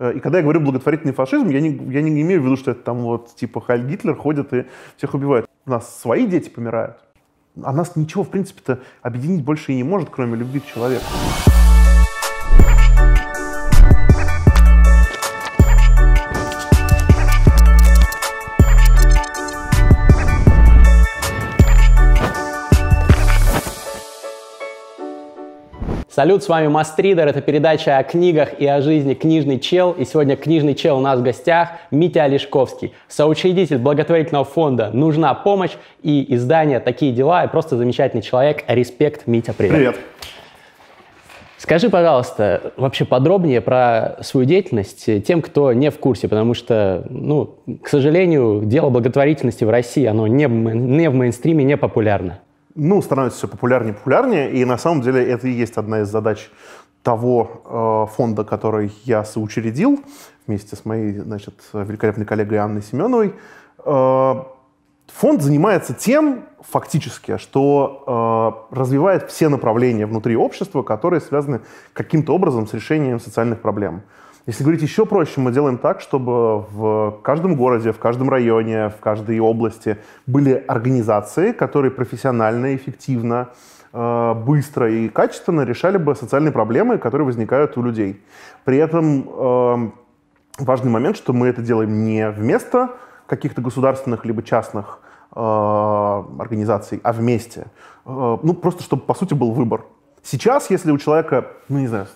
Э, и когда я говорю благотворительный фашизм, я не, я не имею в виду, что это там вот типа Хайль Гитлер ходит и всех убивает. У нас свои дети помирают. А нас ничего, в принципе-то, объединить больше и не может, кроме любви к человеку. Салют, с вами Мастридер, это передача о книгах и о жизни «Книжный чел». И сегодня «Книжный чел» у нас в гостях Митя Олешковский, соучредитель благотворительного фонда «Нужна помощь» и издание «Такие дела» и просто замечательный человек. Респект, Митя, привет. Привет. Скажи, пожалуйста, вообще подробнее про свою деятельность тем, кто не в курсе, потому что, ну, к сожалению, дело благотворительности в России, оно не, не в мейнстриме, не популярно ну, становится все популярнее и популярнее, и на самом деле это и есть одна из задач того э, фонда, который я соучредил вместе с моей, значит, великолепной коллегой Анной Семеновой. Э, фонд занимается тем, фактически, что э, развивает все направления внутри общества, которые связаны каким-то образом с решением социальных проблем. Если говорить еще проще, мы делаем так, чтобы в каждом городе, в каждом районе, в каждой области были организации, которые профессионально, эффективно, э, быстро и качественно решали бы социальные проблемы, которые возникают у людей. При этом э, важный момент, что мы это делаем не вместо каких-то государственных либо частных э, организаций, а вместе. Ну, просто чтобы, по сути, был выбор. Сейчас, если у человека, ну, не знаю,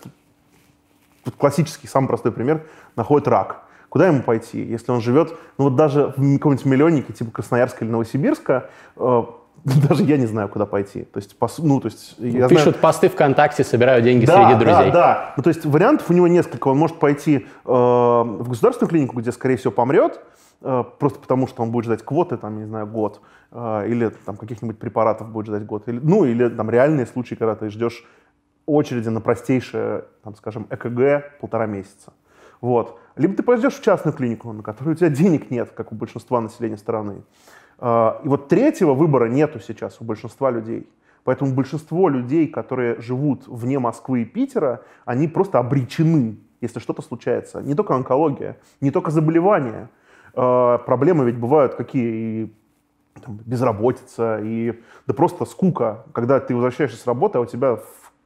вот классический, самый простой пример, находит рак. Куда ему пойти, если он живет, ну вот даже в каком-нибудь миллионнике, типа Красноярска или Новосибирска, э, даже я не знаю, куда пойти. То есть, ну, то есть, я Пишут знаю... посты ВКонтакте, собирают деньги да, среди друзей. Да, да. Ну, то есть вариантов у него несколько. Он может пойти э, в государственную клинику, где, скорее всего, помрет, э, просто потому что он будет ждать квоты, там, не знаю, год, э, или там каких-нибудь препаратов будет ждать год, или, ну, или там реальные случаи, когда ты ждешь очереди на простейшее, там, скажем, ЭКГ полтора месяца. Вот. Либо ты пойдешь в частную клинику, на которую у тебя денег нет, как у большинства населения страны. А, и вот третьего выбора нету сейчас у большинства людей. Поэтому большинство людей, которые живут вне Москвы и Питера, они просто обречены, если что-то случается. Не только онкология, не только заболевания. А, проблемы ведь бывают какие и там, безработица, и да просто скука, когда ты возвращаешься с работы, а у тебя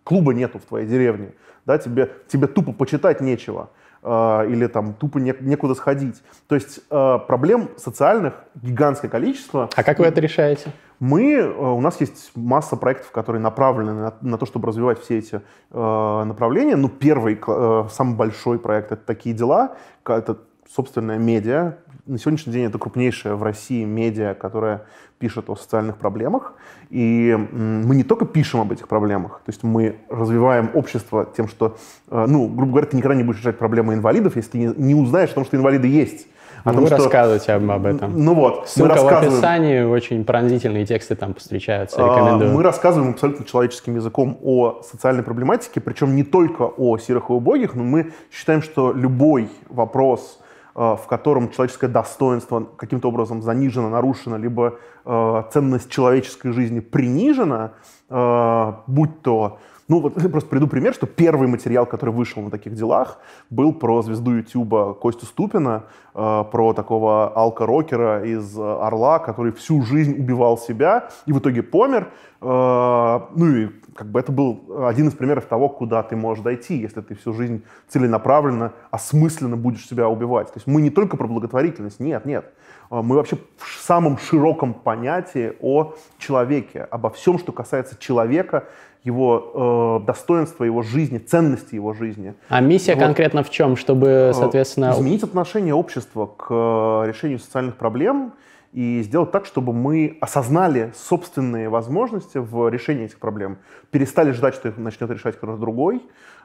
клуба нету в твоей деревне, да, тебе, тебе тупо почитать нечего э, или там тупо не, некуда сходить. То есть э, проблем социальных гигантское количество. А как вы это решаете? Мы, э, у нас есть масса проектов, которые направлены на, на то, чтобы развивать все эти э, направления. Ну, первый, э, самый большой проект — это «Такие дела». Это собственная медиа. На сегодняшний день это крупнейшая в России медиа, которая пишет о социальных проблемах. И мы не только пишем об этих проблемах, то есть мы развиваем общество тем, что, э, ну, грубо говоря, ты никогда не будешь решать проблемы инвалидов, если ты не, узнаешь о том, что инвалиды есть. О том, вы что... рассказываете об этом. Ну вот. Ссылка мы рассказываем... в описании, очень пронзительные тексты там встречаются, а, рекомендую. Мы рассказываем абсолютно человеческим языком о социальной проблематике, причем не только о серых и убогих, но мы считаем, что любой вопрос, в котором человеческое достоинство каким-то образом занижено, нарушено, либо э, ценность человеческой жизни принижена, э, будь то ну, вот просто приду пример, что первый материал, который вышел на таких делах, был про звезду Ютуба Костю Ступина, э, про такого алка-рокера из Орла, который всю жизнь убивал себя и в итоге помер. Э, ну и как бы это был один из примеров того, куда ты можешь дойти, если ты всю жизнь целенаправленно, осмысленно будешь себя убивать. То есть мы не только про благотворительность, нет, нет. Э, мы вообще в самом широком понятии о человеке, обо всем, что касается человека, его э, достоинства, его жизни, ценности его жизни. А миссия вот. конкретно в чем, чтобы, э, соответственно... Изменить отношение общества к э, решению социальных проблем и сделать так, чтобы мы осознали собственные возможности в решении этих проблем. Перестали ждать, что их начнет решать кто-то другой.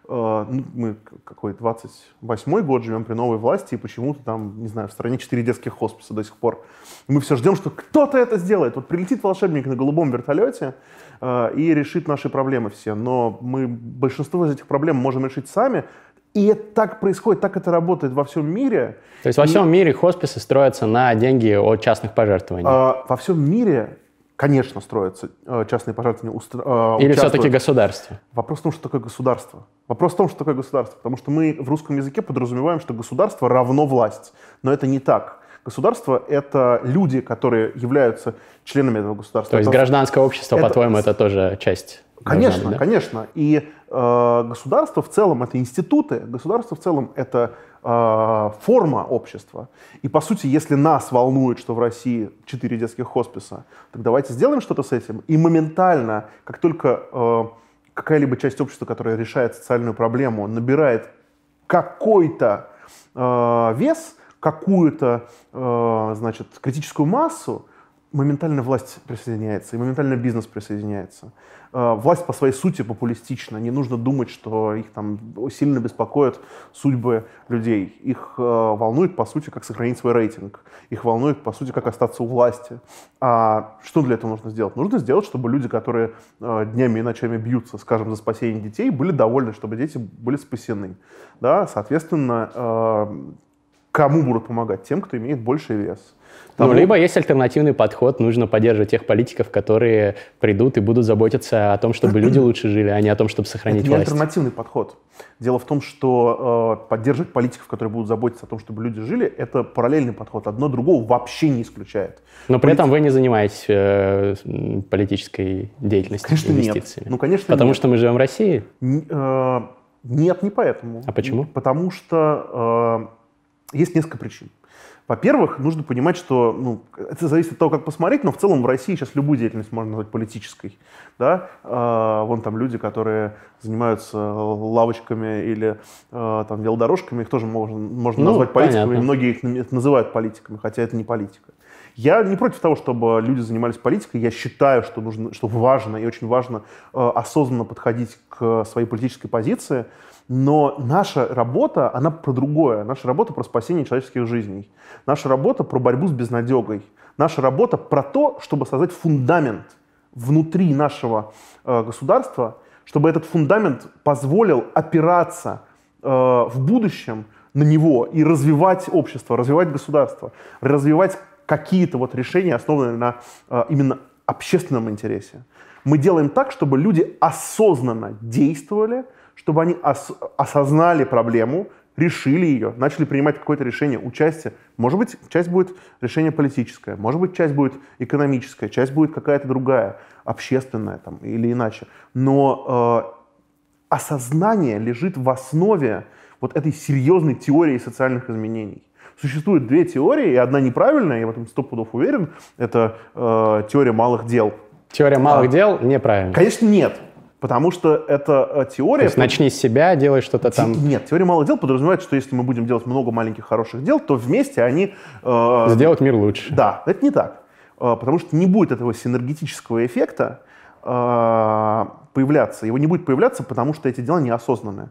Э, ну, мы какой 28-й год живем при новой власти, и почему-то там, не знаю, в стране 4 детских хосписа до сих пор. мы все ждем, что кто-то это сделает. Вот прилетит волшебник на голубом вертолете, Э, и решит наши проблемы все. Но мы большинство из этих проблем можем решить сами. И это так происходит, так это работает во всем мире. То есть во всем мире хосписы строятся на деньги от частных пожертвований? А, во всем мире конечно, строятся э, частные пожертвования. Устро... Или все-таки государство? Вопрос в том, что такое государство. Вопрос в том, что такое государство. Потому что мы в русском языке подразумеваем, что государство равно власть. Но это не так. Государство — это люди, которые являются членами этого государства. То есть это, гражданское общество, это, по-твоему, это тоже часть? Конечно, да? конечно. И э, государство в целом — это институты, государство в целом — это э, форма общества. И, по сути, если нас волнует, что в России четыре детских хосписа, так давайте сделаем что-то с этим. И моментально, как только э, какая-либо часть общества, которая решает социальную проблему, набирает какой-то э, вес — какую-то, значит, критическую массу, моментально власть присоединяется, и моментально бизнес присоединяется. Э, власть по своей сути популистична. Не нужно думать, что их там сильно беспокоят судьбы людей. Их э, волнует, по сути, как сохранить свой рейтинг. Их волнует, по сути, как остаться у власти. А что для этого нужно сделать? Нужно сделать, чтобы люди, которые днями и ночами бьются, скажем, за спасение детей, были довольны, чтобы дети были спасены. Да? Соответственно, Кому будут помогать? Тем, кто имеет больший вес. Тому... Ну, либо есть альтернативный подход, нужно поддерживать тех политиков, которые придут и будут заботиться о том, чтобы люди лучше жили, а не о том, чтобы сохранить Это власть. не альтернативный подход. Дело в том, что э, поддерживать политиков, которые будут заботиться о том, чтобы люди жили, это параллельный подход. Одно другого вообще не исключает. Но при Полит... этом вы не занимаетесь э, политической деятельностью, конечно, инвестициями. Нет. Ну, конечно, Потому нет. что мы живем в России? Н- э, нет, не поэтому. А почему? Потому что... Э, есть несколько причин. Во-первых, нужно понимать, что ну, это зависит от того, как посмотреть, но в целом в России сейчас любую деятельность можно назвать политической. Да? Э, вон там люди, которые занимаются лавочками или э, там, велодорожками, их тоже можно, можно ну, назвать политиками, понятно. многие их называют политиками, хотя это не политика. Я не против того, чтобы люди занимались политикой. Я считаю, что, нужно, что важно и очень важно э, осознанно подходить к своей политической позиции. Но наша работа, она про другое. Наша работа про спасение человеческих жизней. Наша работа про борьбу с безнадегой. Наша работа про то, чтобы создать фундамент внутри нашего э, государства, чтобы этот фундамент позволил опираться э, в будущем на него и развивать общество, развивать государство, развивать какие-то вот решения, основанные на э, именно общественном интересе. Мы делаем так, чтобы люди осознанно действовали, чтобы они ос осознали проблему, решили ее, начали принимать какое-то решение, участие. Может быть, часть будет решение политическое, может быть, часть будет экономическая, часть будет какая-то другая, общественная там, или иначе. Но э, осознание лежит в основе вот этой серьезной теории социальных изменений. Существует две теории, и одна неправильная, я в этом сто пудов уверен, это э, теория малых дел. Теория малых а, дел неправильная. Конечно, нет. Потому что это э, теория... То есть начни с себя, делай что-то там... Нет, теория малых дел подразумевает, что если мы будем делать много маленьких хороших дел, то вместе они... Э, Сделать мир лучше. Да, это не так. Э, потому что не будет этого синергетического эффекта э, появляться. Его не будет появляться, потому что эти дела неосознанные.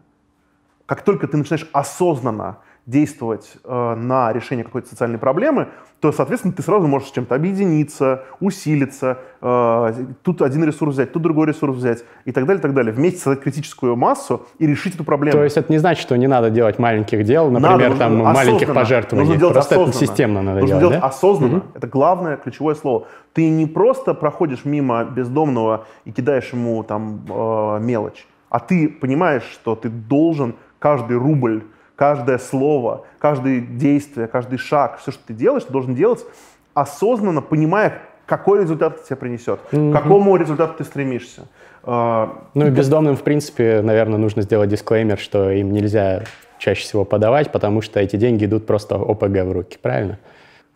Как только ты начинаешь осознанно действовать э, на решение какой-то социальной проблемы, то, соответственно, ты сразу можешь с чем-то объединиться, усилиться, э, тут один ресурс взять, тут другой ресурс взять и так далее, и так далее. Вместе создать критическую массу и решить эту проблему. То есть это не значит, что не надо делать маленьких дел, например, надо, там маленьких пожертвований. Нужно делать просто осознанно. это системно надо нужно делать, делать да? осознанно. Угу. Это главное ключевое слово. Ты не просто проходишь мимо бездомного и кидаешь ему там э, мелочь, а ты понимаешь, что ты должен каждый рубль каждое слово, каждое действие, каждый шаг, все, что ты делаешь, ты должен делать осознанно, понимая, какой результат это тебе принесет, mm-hmm. к какому результату ты стремишься. А, ну и бездомным, в принципе, наверное, нужно сделать дисклеймер, что им нельзя чаще всего подавать, потому что эти деньги идут просто ОПГ в руки, правильно?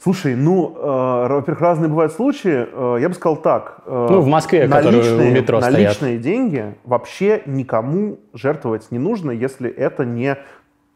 Слушай, ну, э, во-первых, разные бывают случаи. Э, я бы сказал так. Э, ну, в Москве, наличные, у метро наличные стоят. деньги вообще никому жертвовать не нужно, если это не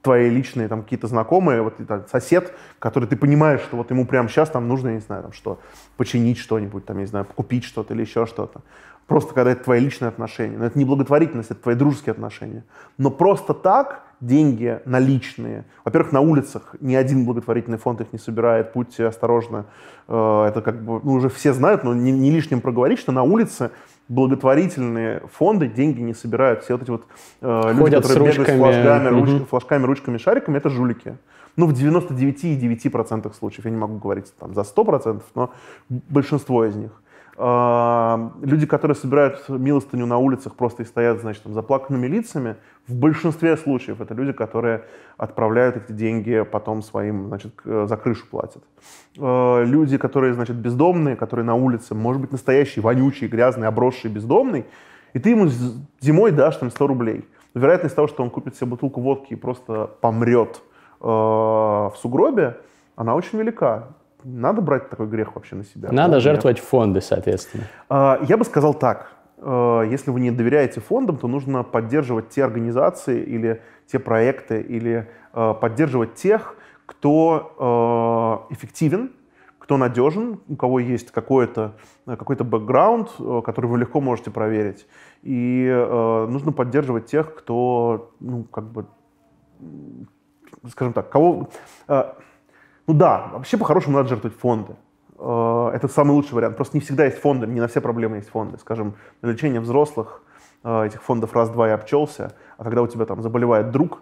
твои личные там какие-то знакомые, вот там, сосед, который ты понимаешь, что вот ему прямо сейчас там нужно, я не знаю, там что, починить что-нибудь, там, я не знаю, купить что-то или еще что-то. Просто когда это твои личные отношения. Но это не благотворительность, это твои дружеские отношения. Но просто так деньги наличные, во-первых, на улицах ни один благотворительный фонд их не собирает, будьте осторожны. Э, это как бы, ну, уже все знают, но не, не лишним проговорить, что на улице благотворительные фонды деньги не собирают. Все вот эти вот э, люди, которые с ручками. бегают с флажками, угу. руч, флажками, ручками, шариками, это жулики. Ну, в 99,9% случаев, я не могу говорить там за 100%, но большинство из них. Э, люди, которые собирают милостыню на улицах, просто и стоят, значит, там, заплаканными лицами, в большинстве случаев это люди, которые отправляют эти деньги потом своим, значит, за крышу платят. Э, люди, которые, значит, бездомные, которые на улице, может быть, настоящий, вонючий, грязный, обросший бездомный, и ты ему зимой дашь там 100 рублей. Но вероятность того, что он купит себе бутылку водки и просто помрет э, в сугробе, она очень велика. Надо брать такой грех вообще на себя. Надо жертвовать в фонды, соответственно. Э, я бы сказал так. Э, если вы не доверяете фондам, то нужно поддерживать те организации или те проекты, или э, поддерживать тех, кто э, эффективен, кто надежен, у кого есть какой-то какой бэкграунд, который вы легко можете проверить. И нужно поддерживать тех, кто, ну, как бы, скажем так, кого... Э, ну да, вообще по-хорошему надо жертвовать фонды. Э, это самый лучший вариант. Просто не всегда есть фонды, не на все проблемы есть фонды. Скажем, на лечение взрослых э, этих фондов раз-два и обчелся, а когда у тебя там заболевает друг,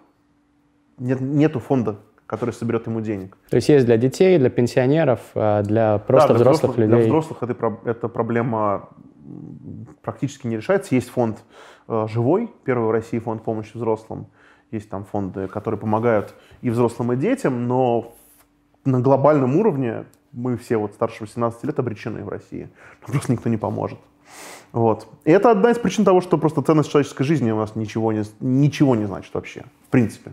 нет, нету фонда, который соберет ему денег. То есть есть для детей, для пенсионеров, а для просто да, для взрослых, взрослых людей? Для взрослых это, эта проблема практически не решается. Есть фонд э, «Живой», первый в России фонд помощи взрослым. Есть там фонды, которые помогают и взрослым, и детям, но на глобальном уровне мы все вот старше 18 лет обречены в России. Нам просто никто не поможет. Вот. И это одна из причин того, что просто ценность человеческой жизни у нас ничего не, ничего не значит вообще, в принципе.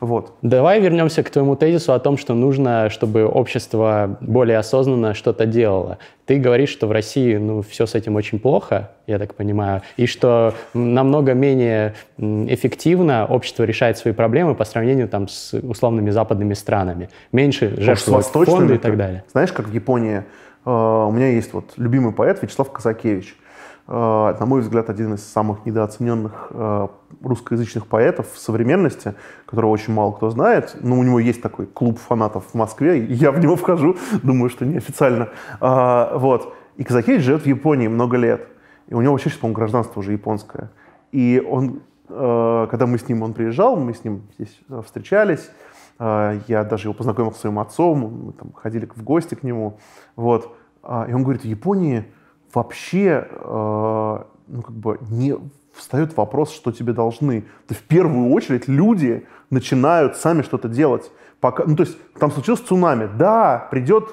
Вот. Давай вернемся к твоему тезису о том, что нужно, чтобы общество более осознанно что-то делало. Ты говоришь, что в России ну, все с этим очень плохо, я так понимаю, и что намного менее эффективно общество решает свои проблемы по сравнению там, с условными западными странами. Меньше жертвуют фонды и так далее. Знаешь, как в Японии, э, у меня есть вот любимый поэт Вячеслав Казакевич – на мой взгляд, один из самых недооцененных э, русскоязычных поэтов в современности, которого очень мало кто знает. Но у него есть такой клуб фанатов в Москве, и я в него вхожу, думаю, что неофициально. А, вот. И Казакевич живет в Японии много лет. И у него вообще, по-моему, гражданство уже японское. И он, э, когда мы с ним, он приезжал, мы с ним здесь встречались, я даже его познакомил с своим отцом, мы там ходили в гости к нему. Вот. И он говорит, в Японии вообще э, ну, как бы не встает вопрос, что тебе должны. То в первую очередь люди начинают сами что-то делать. Пока, ну, то есть там случилось цунами. Да, придет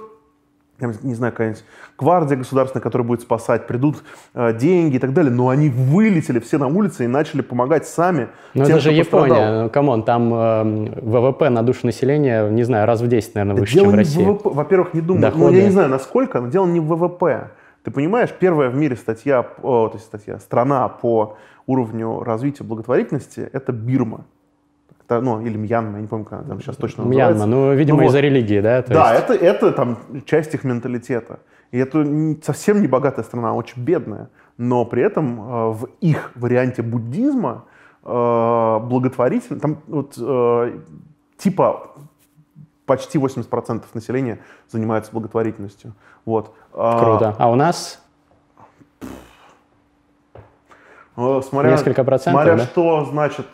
не знаю, какая-нибудь гвардия государственная, которая будет спасать, придут э, деньги и так далее, но они вылетели все на улицы и начали помогать сами. Ну это же Япония, come on, там э, ВВП на душу населения, не знаю, раз в 10, наверное, выше, чем в России. Во-первых, не думаю, Доходы. ну я не знаю, насколько, но дело не в ВВП. Ты понимаешь, первая в мире статья, о, то есть статья, страна по уровню развития благотворительности – это Бирма. Это, ну, или Мьянма, я не помню, как она там сейчас точно называется. Мьянма, ну, видимо, ну, из-за религии, да? То да, есть... это, это там часть их менталитета. И это совсем не богатая страна, очень бедная. Но при этом э, в их варианте буддизма э, благотворительность, там вот э, типа почти 80% населения занимаются благотворительностью. Вот. А, Круто. А у нас? Ну, смотря, Несколько процентов, Смотря да? что значит...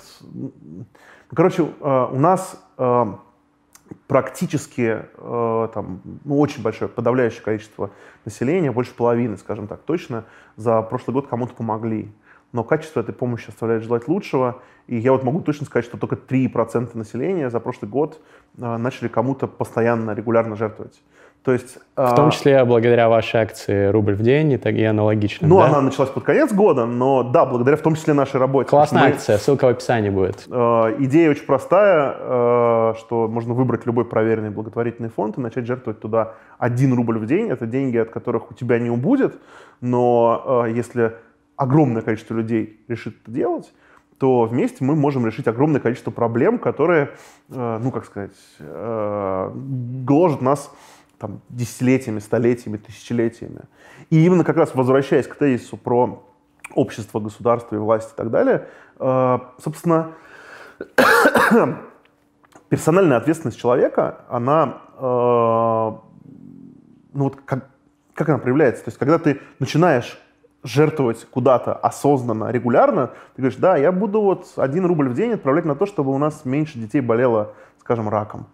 Короче, э, у нас э, практически э, там, ну, очень большое, подавляющее количество населения, больше половины, скажем так, точно, за прошлый год кому-то помогли но качество этой помощи оставляет желать лучшего. И я вот могу точно сказать, что только 3% населения за прошлый год э, начали кому-то постоянно, регулярно жертвовать. То есть, в том числе благодаря вашей акции «Рубль в день» и, так, и аналогично. Ну, да? она началась под конец года, но да, благодаря в том числе нашей работе. Классная мы, акция, ссылка в описании будет. Э, идея очень простая, э, что можно выбрать любой проверенный благотворительный фонд и начать жертвовать туда 1 рубль в день. Это деньги, от которых у тебя не убудет, но э, если огромное количество людей решит это делать, то вместе мы можем решить огромное количество проблем, которые, э, ну, как сказать, э, гложат нас там, десятилетиями, столетиями, тысячелетиями. И именно как раз возвращаясь к тезису про общество, государство и власть и так далее, э, собственно, персональная ответственность человека, она, ну вот как, как она проявляется? То есть когда ты начинаешь жертвовать куда-то осознанно, регулярно, ты говоришь, да, я буду вот один рубль в день отправлять на то, чтобы у нас меньше детей болело, скажем, раком.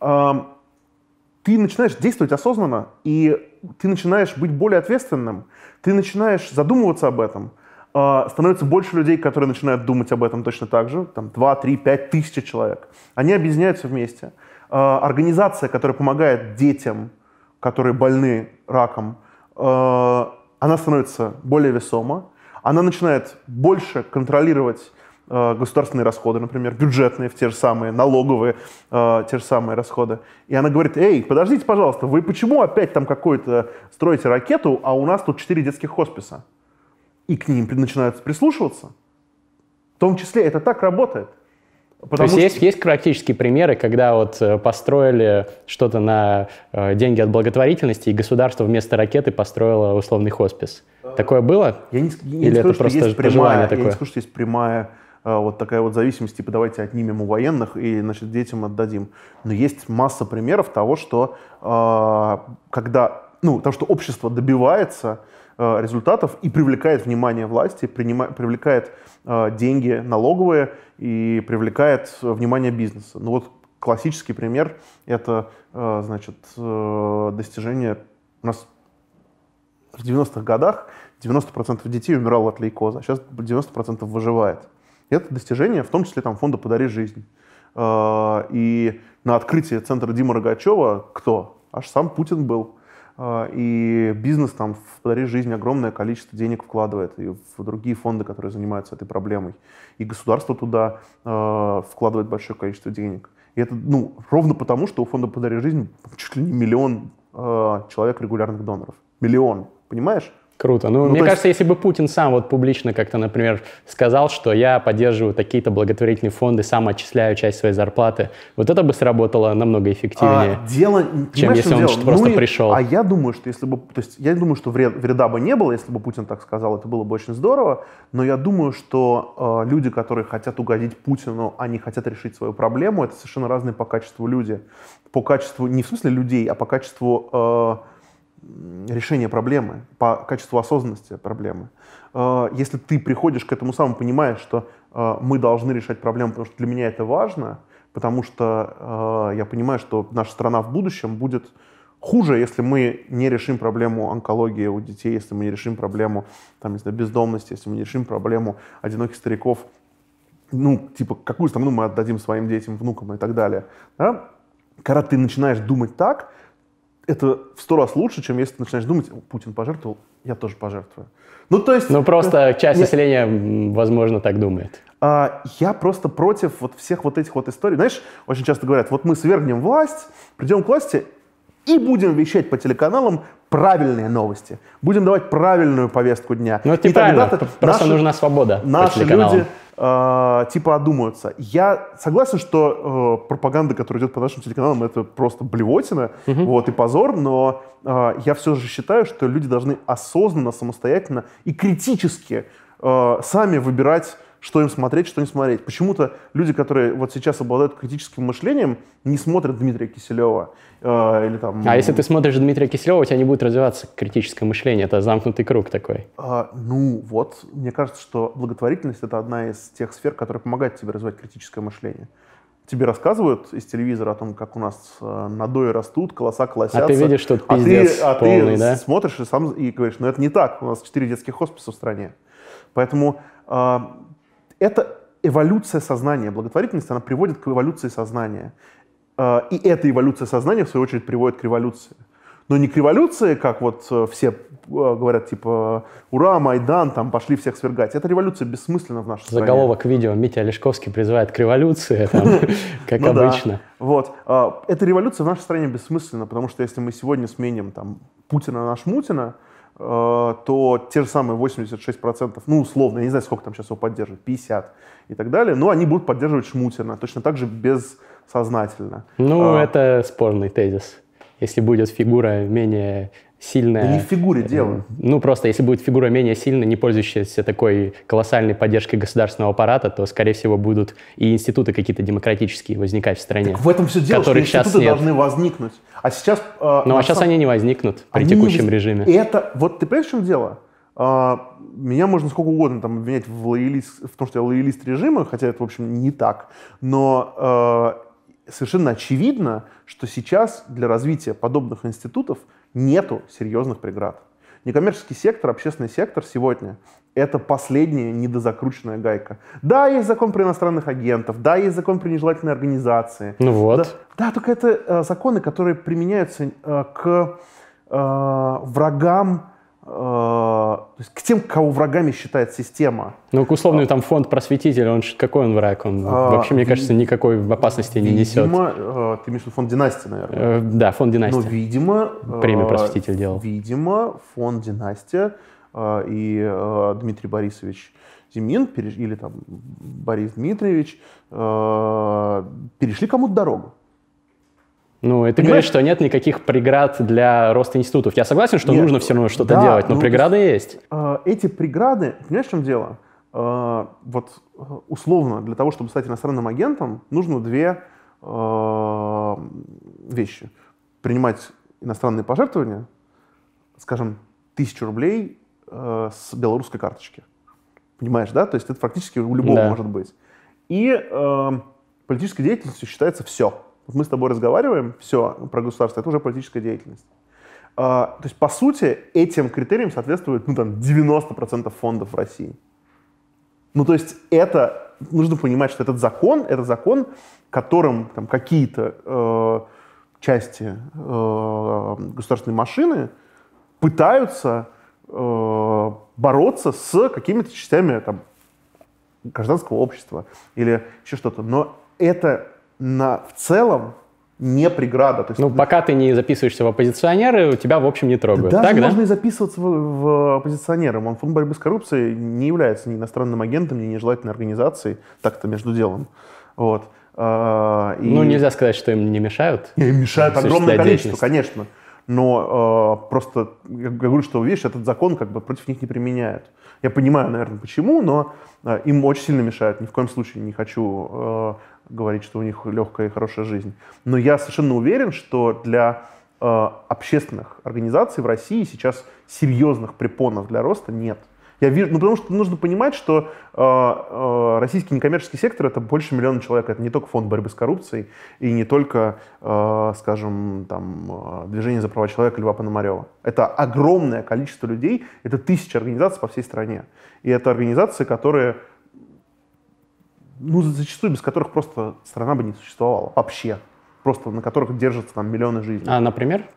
ты начинаешь действовать осознанно, и ты начинаешь быть более ответственным, ты начинаешь задумываться об этом. Э, становится больше людей, которые начинают думать об этом точно так же, там 2, 3, 5 тысяч человек. Они объединяются вместе. Э, организация, которая помогает детям, которые больны раком, э, она становится более весома, она начинает больше контролировать э, государственные расходы, например, бюджетные, в те же самые, налоговые, э, те же самые расходы. И она говорит, эй, подождите, пожалуйста, вы почему опять там какую-то строите ракету, а у нас тут четыре детских хосписа? И к ним начинают прислушиваться. В том числе это так работает. Потому То есть, что... есть есть практические примеры, когда вот э, построили что-то на э, деньги от благотворительности, и государство вместо ракеты построило условный хоспис. Такое было? Я не, я Или не скажу, это просто есть прямая, такое? Я не скажу, что есть прямая э, вот такая вот зависимость, типа давайте отнимем у военных и значит, детям отдадим. Но есть масса примеров того, что э, когда, ну, того, что общество добивается э, результатов и привлекает внимание власти, принима, привлекает э, деньги налоговые и привлекает внимание бизнеса. Ну вот классический пример — это, э, значит, э, достижение... У нас в 90-х годах 90% детей умирало от лейкоза, а сейчас 90% выживает. Это достижение, в том числе там, фонда «Подари жизнь». Э, и на открытии центра Дима Рогачева кто? Аж сам Путин был. А, и бизнес там в «Подари жизнь» огромное количество денег вкладывает и в другие фонды, которые занимаются этой проблемой. И государство туда э, вкладывает большое количество денег. И это ну, ровно потому, что у фонда «Подари жизнь» чуть ли не миллион э, человек регулярных доноров. Миллион, понимаешь? Круто. Ну, ну мне кажется, есть... если бы Путин сам вот публично как-то, например, сказал, что я поддерживаю такие-то благотворительные фонды, сам отчисляю часть своей зарплаты, вот это бы сработало намного эффективнее, а, дело, чем если он дело? просто ну, пришел. А я думаю, что если бы, то есть я думаю, что вред, вреда бы не было, если бы Путин так сказал, это было бы очень здорово, но я думаю, что э, люди, которые хотят угодить Путину, они хотят решить свою проблему, это совершенно разные по качеству люди. По качеству, не в смысле людей, а по качеству... Э, решения проблемы, по качеству осознанности проблемы. Э, если ты приходишь к этому самому, понимаешь, что э, мы должны решать проблему, потому что для меня это важно, потому что э, я понимаю, что наша страна в будущем будет хуже, если мы не решим проблему онкологии у детей, если мы не решим проблему там, не знаю, бездомности, если мы не решим проблему одиноких стариков, ну, типа, какую страну мы отдадим своим детям, внукам и так далее. Да? Когда ты начинаешь думать так, это в сто раз лучше, чем если ты начинаешь думать, Путин пожертвовал, я тоже пожертвую. Ну, то есть... Ну, просто часть я, населения, возможно, так думает. А, я просто против вот всех вот этих вот историй. Знаешь, очень часто говорят, вот мы свергнем власть, придем к власти и будем вещать по телеканалам правильные новости. Будем давать правильную повестку дня. Ну, это неправильно. Просто наши, нужна свобода Наши люди э, типа одумаются. Я согласен, что э, пропаганда, которая идет по нашим телеканалам, это просто блевотина угу. вот, и позор, но э, я все же считаю, что люди должны осознанно, самостоятельно и критически э, сами выбирать что им смотреть, что не смотреть. Почему-то люди, которые вот сейчас обладают критическим мышлением, не смотрят Дмитрия Киселева. Э, или там... А если ты смотришь Дмитрия Киселева, у тебя не будет развиваться критическое мышление. Это замкнутый круг такой. А, ну вот, мне кажется, что благотворительность — это одна из тех сфер, которая помогает тебе развивать критическое мышление тебе рассказывают из телевизора о том, как у нас э, надои растут, колоса колосятся. А ты видишь, что это пиздец а ты, полный, а ты да? смотришь и сам и говоришь, ну это не так, у нас четыре детских хосписа в стране. Поэтому э, это эволюция сознания. Благотворительность, она приводит к эволюции сознания. Э, и эта эволюция сознания, в свою очередь, приводит к революции. Но не к революции, как вот э, все э, говорят, типа, ура, Майдан, там, пошли всех свергать. Эта революция бессмысленна в нашей стране. Заголовок видео Митя Олешковский призывает к революции, как ну обычно. Вот. Эта революция в нашей стране бессмысленна, потому что если мы сегодня сменим там Путина на Шмутина, то те же самые 86%, ну, условно, я не знаю, сколько там сейчас его поддерживают, 50 и так далее, но они будут поддерживать Шмутина, точно так же бессознательно. Ну, а, это спорный тезис. Если будет фигура менее сильная... Да не в фигуре э, дело. Ну, просто если будет фигура менее сильная, не пользующаяся такой колоссальной поддержкой государственного аппарата, то, скорее всего, будут и институты какие-то демократические возникать в стране. Так в этом все дело, что институты должны возникнуть. А сейчас... Э, ну, а сейчас самом... они не возникнут при они текущем не... режиме. И это... Вот ты понимаешь, в чем дело? Uh, меня можно сколько угодно там обвинять в, лоялист, в том, что я лоялист режима, хотя это, в общем, не так. Но uh, совершенно очевидно, что сейчас для развития подобных институтов нету серьезных преград. Некоммерческий сектор, общественный сектор сегодня – это последняя недозакрученная гайка. Да, есть закон про иностранных агентов, да, есть закон про нежелательные организации. Ну вот. Да, да только это э, законы, которые применяются э, к э, врагам Э, то есть к тем, кого врагами считает система. Ну, к условно, там фонд просветитель, он какой он враг? Он а, вообще, мне кажется, никакой опасности не несет. Видимо, э, ты имеешь в виду фонд династии, наверное? Э, да, фонд династии. Ну, видимо... Премию просветитель делал. Видимо, фонд династия и Дмитрий Борисович Зимин или там Борис Дмитриевич перешли кому-то дорогу. Ну, это говорит, что нет никаких преград для роста институтов. Я согласен, что нет, нужно все равно что-то да, делать, но ну, преграды есть. Э, эти преграды, понимаешь, в чем дело? Э, вот э, условно, для того, чтобы стать иностранным агентом, нужно две вещи. Принимать иностранные пожертвования, скажем, тысячу рублей с белорусской карточки. Понимаешь, да? То есть это фактически у любого да. может быть. И политической деятельностью считается все мы с тобой разговариваем, все, про государство, это уже политическая деятельность. А, то есть, по сути, этим критериям соответствует ну, там, 90% фондов в России. Ну, то есть, это, нужно понимать, что этот закон, это закон, которым там, какие-то э, части э, государственной машины пытаются э, бороться с какими-то частями там, гражданского общества или еще что-то. Но это на, в целом не преграда. То есть, ну, пока ты не записываешься в оппозиционеры, у тебя, в общем, не трогают. Даже так, можно да? и записываться в, в оппозиционеры. Он фонд борьбы с коррупцией не является ни иностранным агентом, ни нежелательной организацией, так-то между делом. Вот. А, и... Ну, нельзя сказать, что им не мешают. Не, им мешают огромное количество, конечно. Но э, просто я говорю, что, видишь, этот закон как бы против них не применяют. Я понимаю, наверное, почему, но э, им очень сильно мешают. Ни в коем случае не хочу э, говорить, что у них легкая и хорошая жизнь. Но я совершенно уверен, что для э, общественных организаций в России сейчас серьезных препонов для роста нет. Я вижу, ну потому что нужно понимать, что э, э, российский некоммерческий сектор это больше миллиона человек. Это не только фонд борьбы с коррупцией и не только, э, скажем, там, э, движение за права человека Льва Пономарева. Это огромное количество людей, это тысячи организаций по всей стране. И это организации, которые ну, зачастую без которых просто страна бы не существовала вообще. Просто на которых держатся там миллионы жизней. А, например?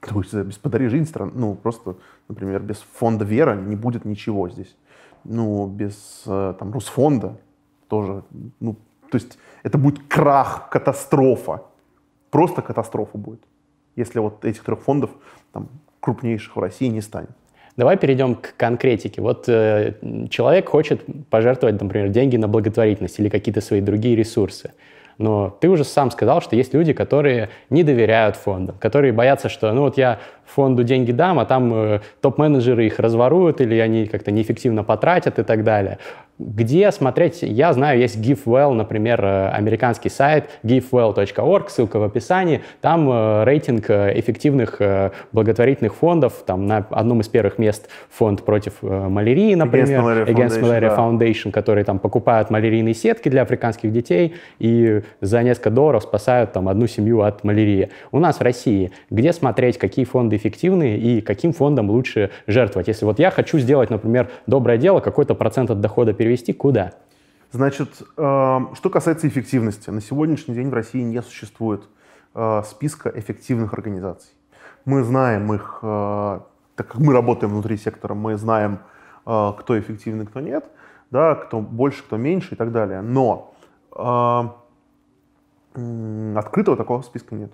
То есть без «Подари жизнь» стран, ну, просто, например, без фонда «Вера» не будет ничего здесь. Ну, без э, там Русфонда тоже, ну, то есть это будет крах, катастрофа. Просто катастрофа будет, если вот этих трех фондов там, крупнейших в России не станет. Давай перейдем к конкретике. Вот э, человек хочет пожертвовать, например, деньги на благотворительность или какие-то свои другие ресурсы. Но ты уже сам сказал, что есть люди, которые не доверяют фондам, которые боятся, что ну вот я фонду деньги дам, а там э, топ-менеджеры их разворуют или они как-то неэффективно потратят и так далее. Где смотреть? Я знаю, есть GiveWell, например, э, американский сайт givewell.org, ссылка в описании. Там э, рейтинг э, эффективных благотворительных фондов. Там на одном из первых мест фонд против малярии, например, Against Malaria, Against Malaria Foundation, Foundation, которые там покупают малярийные сетки для африканских детей и за несколько долларов спасают там одну семью от малярии. У нас в России где смотреть, какие фонды эффективные и каким фондом лучше жертвовать? Если вот я хочу сделать, например, доброе дело, какой-то процент от дохода перевести куда? Значит, э, что касается эффективности, на сегодняшний день в России не существует э, списка эффективных организаций. Мы знаем их, э, так как мы работаем внутри сектора, мы знаем, кто эффективный, кто нет, да, кто больше, кто меньше и так далее. Но открытого такого списка нет.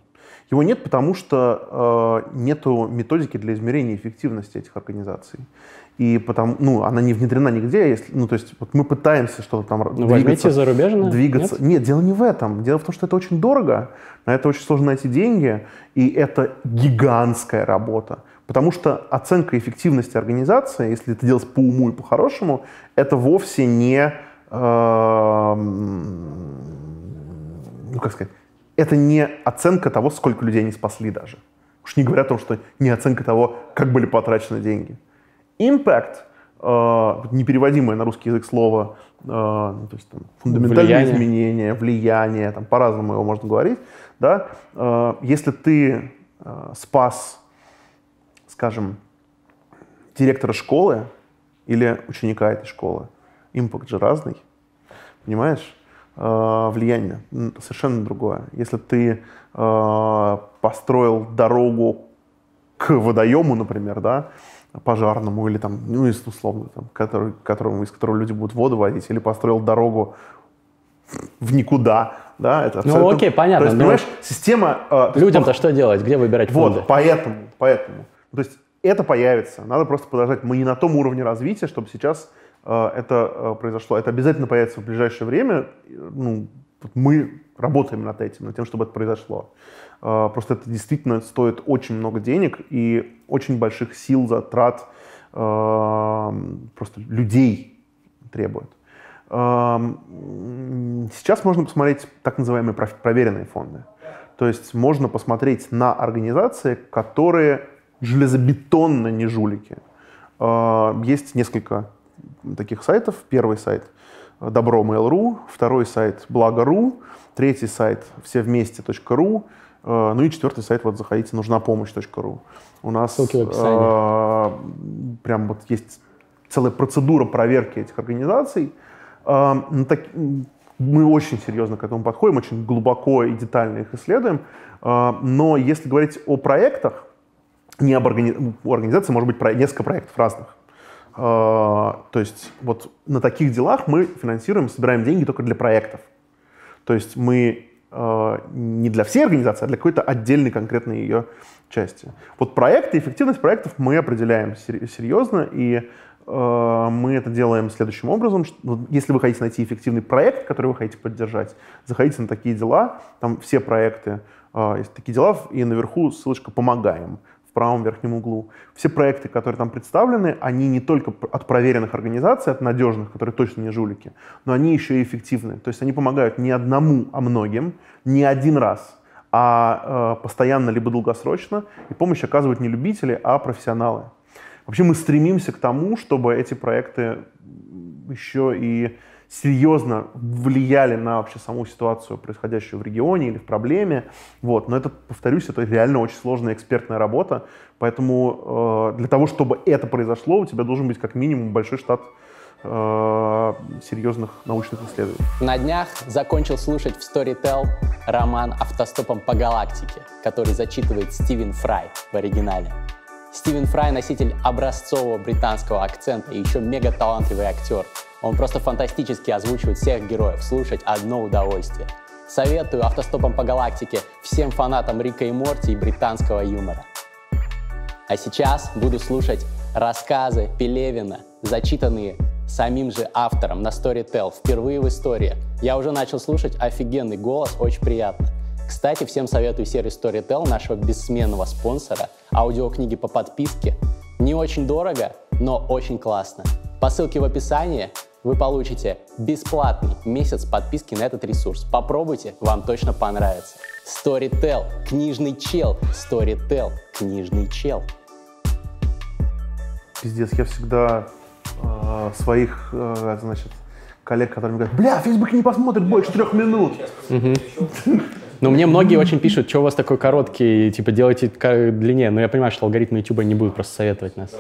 Его нет, потому что э, нет методики для измерения эффективности этих организаций. И потому, ну, она не внедрена нигде, если, ну, то есть вот мы пытаемся что-то там ну, двигаться. зарубежно? Двигаться. Нет? Нет, дело не в этом. Дело в том, что это очень дорого, на это очень сложно найти деньги, и это гигантская работа. Потому что оценка эффективности организации, если это делать по уму и по-хорошему, это вовсе не, э, ну как сказать, это не оценка того, сколько людей они спасли даже. Уж не говоря о том, что не оценка того, как были потрачены деньги. Impact, э, непереводимое на русский язык слово, э, ну, то есть там, фундаментальные Влияние. изменения, влияние, там, по-разному его можно говорить, да, Э, если ты э, спас, скажем, директора школы или ученика этой школы, импакт же разный, понимаешь? Э, влияние совершенно другое. Если ты э, построил дорогу к водоему, например, да, пожарному или там, ну, условно, там, который, которому, из которого люди будут воду водить, или построил дорогу в никуда, да, это Ну, окей, понятно, То есть, понимаешь, система... э, Людям-то что делать? Где выбирать фонды? Вот, поэтому, поэтому. То есть это появится, надо просто подождать. Мы не на том уровне развития, чтобы сейчас это э, произошло. Это обязательно появится в ближайшее время. Ну, мы работаем над этим, над тем, чтобы это произошло. Э, просто это действительно стоит очень много денег и очень больших сил, затрат, просто людей требует. Сейчас можно посмотреть так называемые проверенные фонды. То есть можно посмотреть на организации, которые железобетонно не жулики. Есть несколько таких сайтов. Первый сайт добро.mail.ru, второй сайт благо.ру, третий сайт всевместе.ру, э, ну и четвертый сайт, вот заходите, нужна помощь.ру. У нас э, прям вот есть целая процедура проверки этих организаций. Э, ну, так- мы очень серьезно к этому подходим, очень глубоко и детально их исследуем. Э, Но если говорить о проектах, не об органи- у организации может быть несколько проектов разных. Э, То есть вот на таких делах мы финансируем, собираем деньги только для проектов. То есть мы э, не для всей организации, а для какой-то отдельной конкретной ее части. Вот проекты, эффективность проектов мы определяем сер- серьезно, и э, мы это делаем следующим образом. Если вы хотите найти эффективный проект, который вы хотите поддержать, заходите на такие дела, там все проекты, есть такие дела, и наверху ссылочка «Помогаем» правом верхнем углу. Все проекты, которые там представлены, они не только от проверенных организаций, от надежных, которые точно не жулики, но они еще и эффективны. То есть они помогают не одному, а многим, не один раз, а э, постоянно либо долгосрочно. И помощь оказывают не любители, а профессионалы. Вообще мы стремимся к тому, чтобы эти проекты еще и серьезно влияли на вообще саму ситуацию, происходящую в регионе или в проблеме. Вот. Но это, повторюсь, это реально очень сложная экспертная работа. Поэтому э, для того, чтобы это произошло, у тебя должен быть как минимум большой штат э, серьезных научных исследований. На днях закончил слушать в Storytel роман «Автостопом по галактике», который зачитывает Стивен Фрай в оригинале. Стивен Фрай — носитель образцового британского акцента и еще мега талантливый актер. Он просто фантастически озвучивает всех героев. Слушать одно удовольствие. Советую «Автостопом по галактике» всем фанатам Рика и Морти и британского юмора. А сейчас буду слушать рассказы Пелевина, зачитанные самим же автором на Storytel, впервые в истории. Я уже начал слушать офигенный голос, очень приятно. Кстати, всем советую сервис Storytel, нашего бессменного спонсора, аудиокниги по подписке. Не очень дорого, но очень классно. По ссылке в описании вы получите бесплатный месяц подписки на этот ресурс. Попробуйте, вам точно понравится. Storytel, книжный чел. Storytel, книжный чел. Пиздец, я всегда э, своих, э, значит, коллег, которые мне говорят, бля, Facebook не посмотрит больше трех минут. Ну, мне многие очень пишут, что у вас такой короткий, типа, делайте длиннее. Но я понимаю, что алгоритмы YouTube не будут просто советовать нас.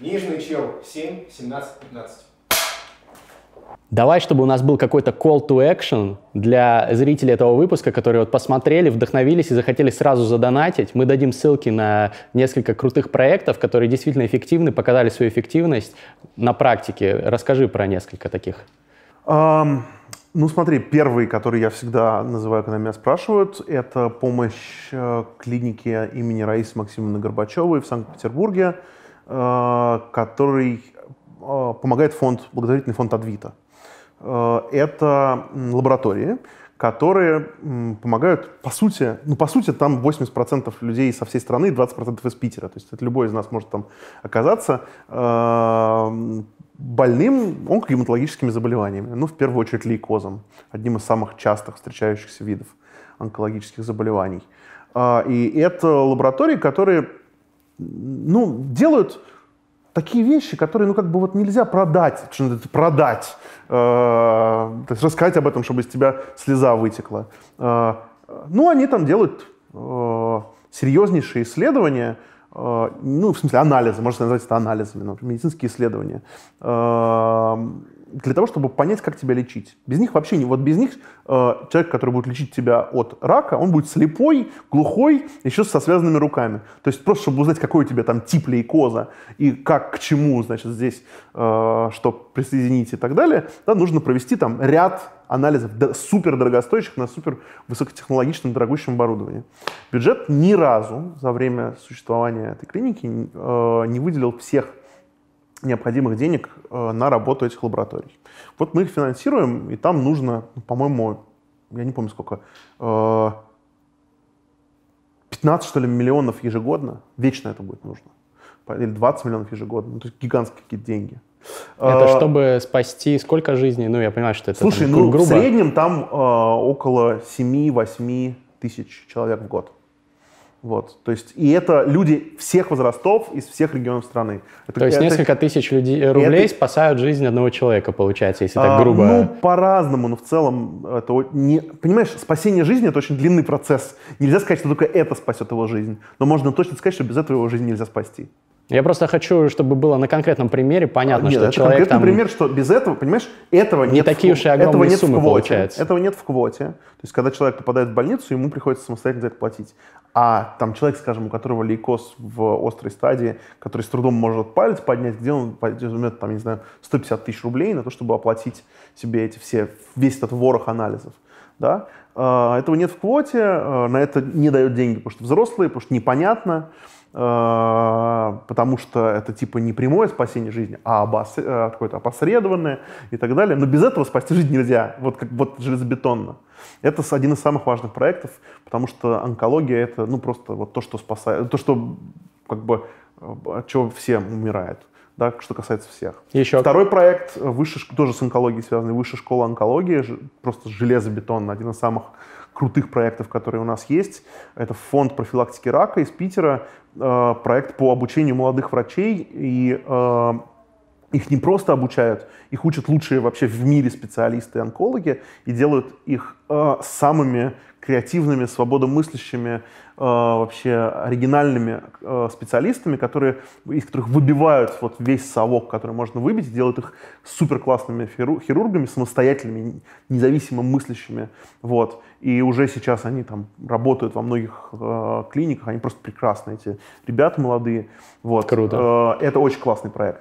Нижний чел 7, 17, 15. Давай, чтобы у нас был какой-то call to action для зрителей этого выпуска, которые вот посмотрели, вдохновились и захотели сразу задонатить. Мы дадим ссылки на несколько крутых проектов, которые действительно эффективны, показали свою эффективность на практике. Расскажи про несколько таких. Ам, ну, смотри, первый, который я всегда называю, когда меня спрашивают, это помощь э, клинике имени Раисы Максимовны Горбачевой в Санкт-Петербурге, э, который э, помогает фонд, благотворительный фонд Адвита. Э, это лаборатории, которые помогают, по сути, ну, по сути, там 80% людей со всей страны, 20% из Питера. То есть это любой из нас может там оказаться э, больным онкогематологическими заболеваниями. Ну, в первую очередь лейкозом, одним из самых частых встречающихся видов онкологических заболеваний. А, И это лаборатории, которые ну, делают такие вещи, которые, ну, как бы вот нельзя продать, продать, э, то есть рассказать об этом, чтобы из тебя слеза вытекла. Э, ну, они там делают э, серьезнейшие исследования, э, ну, в смысле анализы, можно назвать это анализами, например, медицинские исследования, э, для того, чтобы понять, как тебя лечить. Без них вообще не... Вот без них э, человек, который будет лечить тебя от рака, он будет слепой, глухой, еще со связанными руками. То есть просто, чтобы узнать, какой у тебя там тип лейкоза и как, к чему, значит, здесь, э, что присоединить и так далее, да, нужно провести там ряд анализов супер дорогостоящих на супер высокотехнологичном дорогущем оборудовании. Бюджет ни разу за время существования этой клиники э, не выделил всех необходимых денег э, на работу этих лабораторий. Вот мы их финансируем, и там нужно, по-моему, я не помню сколько, 15, э, что ли, миллионов ежегодно. Вечно это будет нужно. Или 20 миллионов ежегодно. Ну, то есть гигантские какие-то деньги. Это э, чтобы спасти сколько жизней? Ну, я понимаю, что это Слушай, там, ну, грубо. в среднем там э, около 7-8 тысяч человек в год. Вот, то есть, и это люди всех возрастов из всех регионов страны. Это, то есть это, несколько тысяч людей, э, рублей это, спасают жизнь одного человека, получается, если так а, грубо. Ну, по-разному, но в целом это не... Понимаешь, спасение жизни — это очень длинный процесс. Нельзя сказать, что только это спасет его жизнь. Но можно точно сказать, что без этого его жизнь нельзя спасти. Я просто хочу, чтобы было на конкретном примере понятно, а, что нет, человек конкретный там... пример, что без этого, понимаешь, этого не нет такие в, уж и огромные этого нет суммы в квоте. получается. Этого нет в квоте. То есть, когда человек попадает в больницу, ему приходится самостоятельно за это платить. А там человек, скажем, у которого лейкоз в острой стадии, который с трудом может палец поднять, где он возьмет, там, не знаю, 150 тысяч рублей на то, чтобы оплатить себе эти все, весь этот ворох анализов. Да? А, этого нет в квоте, а, на это не дают деньги, потому что взрослые, потому что непонятно. Э, потому что это типа не прямое спасение жизни, а обос... Э, какое-то опосредованное и так далее. Но без этого спасти жизнь нельзя, вот как вот железобетонно. Это один из самых важных проектов, потому что онкология это ну просто вот то, что спасает, то, что как бы от чего все умирают. Да, что касается всех. Еще. Второй проект, высшая, тоже с онкологией связанный, высшая школа онкологии, просто железобетонно, один из самых крутых проектов, которые у нас есть. Это фонд профилактики рака из Питера, э, проект по обучению молодых врачей. И э, их не просто обучают, их учат лучшие вообще в мире специалисты-онкологи и делают их э, самыми креативными, свободомыслящими, Э, вообще оригинальными э, специалистами, которые, из которых выбивают вот весь совок, который можно выбить, делают их супер классными хирургами, самостоятельными, независимо мыслящими. Вот. И уже сейчас они там работают во многих э, клиниках, они просто прекрасные, эти ребята молодые. Вот. Круто. Э, это очень классный проект.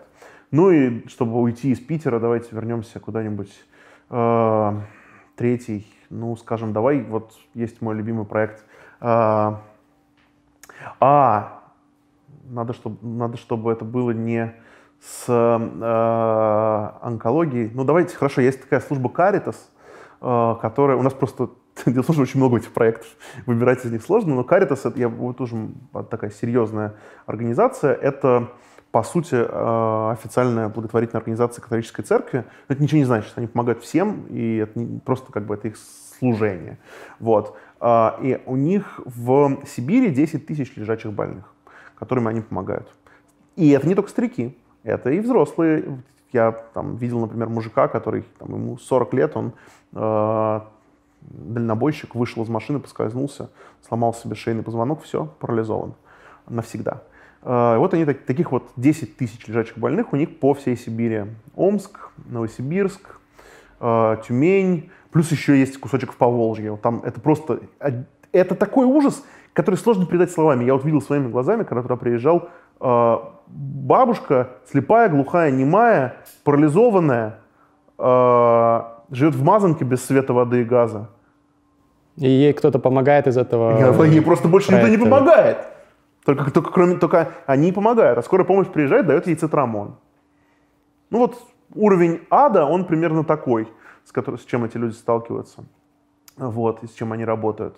Ну и чтобы уйти из Питера, давайте вернемся куда-нибудь. Э, третий, ну, скажем, давай, вот есть мой любимый проект – а, а надо, чтобы, надо, чтобы это было не с э, онкологией. Ну, давайте, хорошо, есть такая служба Caritas, э, которая... У нас просто... Дело в очень много этих проектов. Выбирать из них сложно, но Caritas, это я, вот тоже такая серьезная организация. Это, по сути, э, официальная благотворительная организация католической церкви. Но это ничего не значит. Они помогают всем, и это не, просто как бы это их служение. Вот. А, и у них в Сибири 10 тысяч лежачих больных, которым они помогают. И это не только старики, это и взрослые. Я там видел, например, мужика, который там, ему 40 лет, он э, дальнобойщик, вышел из машины, поскользнулся, сломал себе шейный позвонок, все, парализован навсегда. Э, вот они, так, таких вот 10 тысяч лежачих больных у них по всей Сибири. Омск, Новосибирск, э, Тюмень, Плюс еще есть кусочек в Поволжье. Там это просто... Это такой ужас, который сложно передать словами. Я вот видел своими глазами, когда туда приезжал, бабушка, слепая, глухая, немая, парализованная, живет в мазанке без света, воды и газа. И ей кто-то помогает из этого Я, Ей просто больше проекта. никто не помогает. Только, только, кроме, только они помогают. А скорая помощь приезжает, дает ей цитрамон. Ну вот уровень ада, он примерно такой – с, которой, с чем эти люди сталкиваются, вот, и с чем они работают.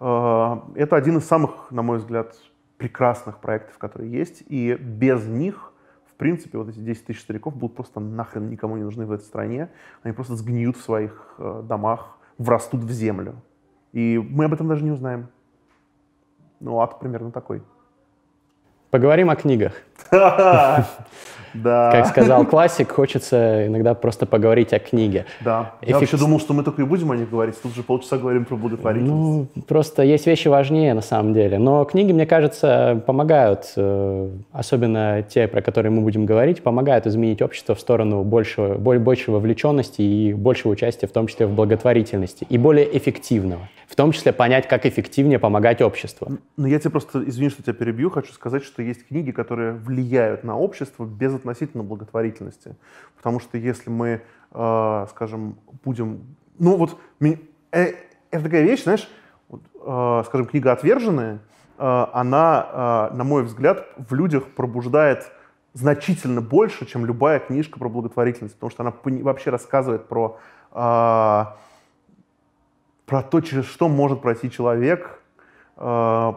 А, это один из самых, на мой взгляд, прекрасных проектов, которые есть, и без них, в принципе, вот эти 10 тысяч стариков будут просто нахрен никому не нужны в этой стране, они просто сгниют в своих э, домах, врастут в землю. И мы об этом даже не узнаем. Ну, ад примерно такой. Поговорим о книгах. Да. Как сказал классик, хочется иногда просто поговорить о книге. Да. Я Эффект- вообще думал, что мы только и будем о них говорить. Тут же полчаса говорим про благотворительность. Ну, просто есть вещи важнее на самом деле. Но книги, мне кажется, помогают, э, особенно те, про которые мы будем говорить, помогают изменить общество в сторону большего, большей вовлеченности и большего участия, в том числе в благотворительности, и более эффективного. В том числе понять, как эффективнее помогать обществу. Но я тебе просто, извини, что тебя перебью, хочу сказать, что есть книги, которые влияют на общество без относительно благотворительности. Потому что если мы, э, скажем, будем... Ну вот, э, это такая вещь, знаешь, вот, э, скажем, книга «Отверженные», э, она, э, на мой взгляд, в людях пробуждает значительно больше, чем любая книжка про благотворительность, потому что она вообще рассказывает про э, про то, через что может пройти человек, э,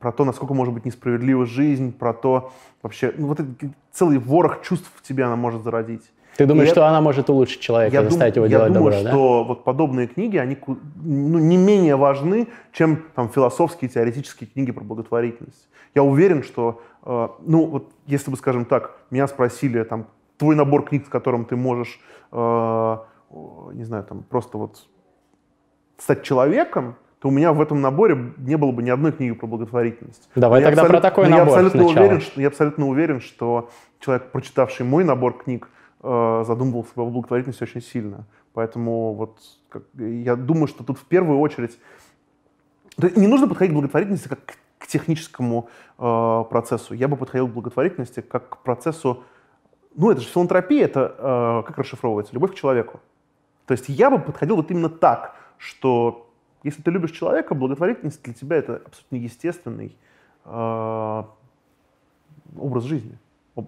про то, насколько может быть несправедлива жизнь, про то вообще, ну, вот этот целый ворох чувств в тебе она может зародить. Ты думаешь, И что она может улучшить человека, Я, заставить дум- его я делать думаю, добро, да? что вот подобные книги, они ну, не менее важны, чем там философские, теоретические книги про благотворительность. Я уверен, что, э, ну вот если бы, скажем так, меня спросили, там, твой набор книг, с которым ты можешь, э, не знаю, там, просто вот стать человеком, то у меня в этом наборе не было бы ни одной книги про благотворительность. Давай Но тогда про такой но я набор абсолютно сначала. уверен, что, я абсолютно уверен, что человек, прочитавший мой набор книг, э, задумывался об благотворительности очень сильно. Поэтому вот как- я думаю, что тут в первую очередь не нужно подходить к благотворительности как к- к техническому э, процессу. Я бы подходил к благотворительности как к процессу, ну это же филантропия, это э, как расшифровывается? Любовь к человеку. То есть я бы подходил вот именно так, что если ты любишь человека, благотворительность для тебя это абсолютно естественный э, образ жизни.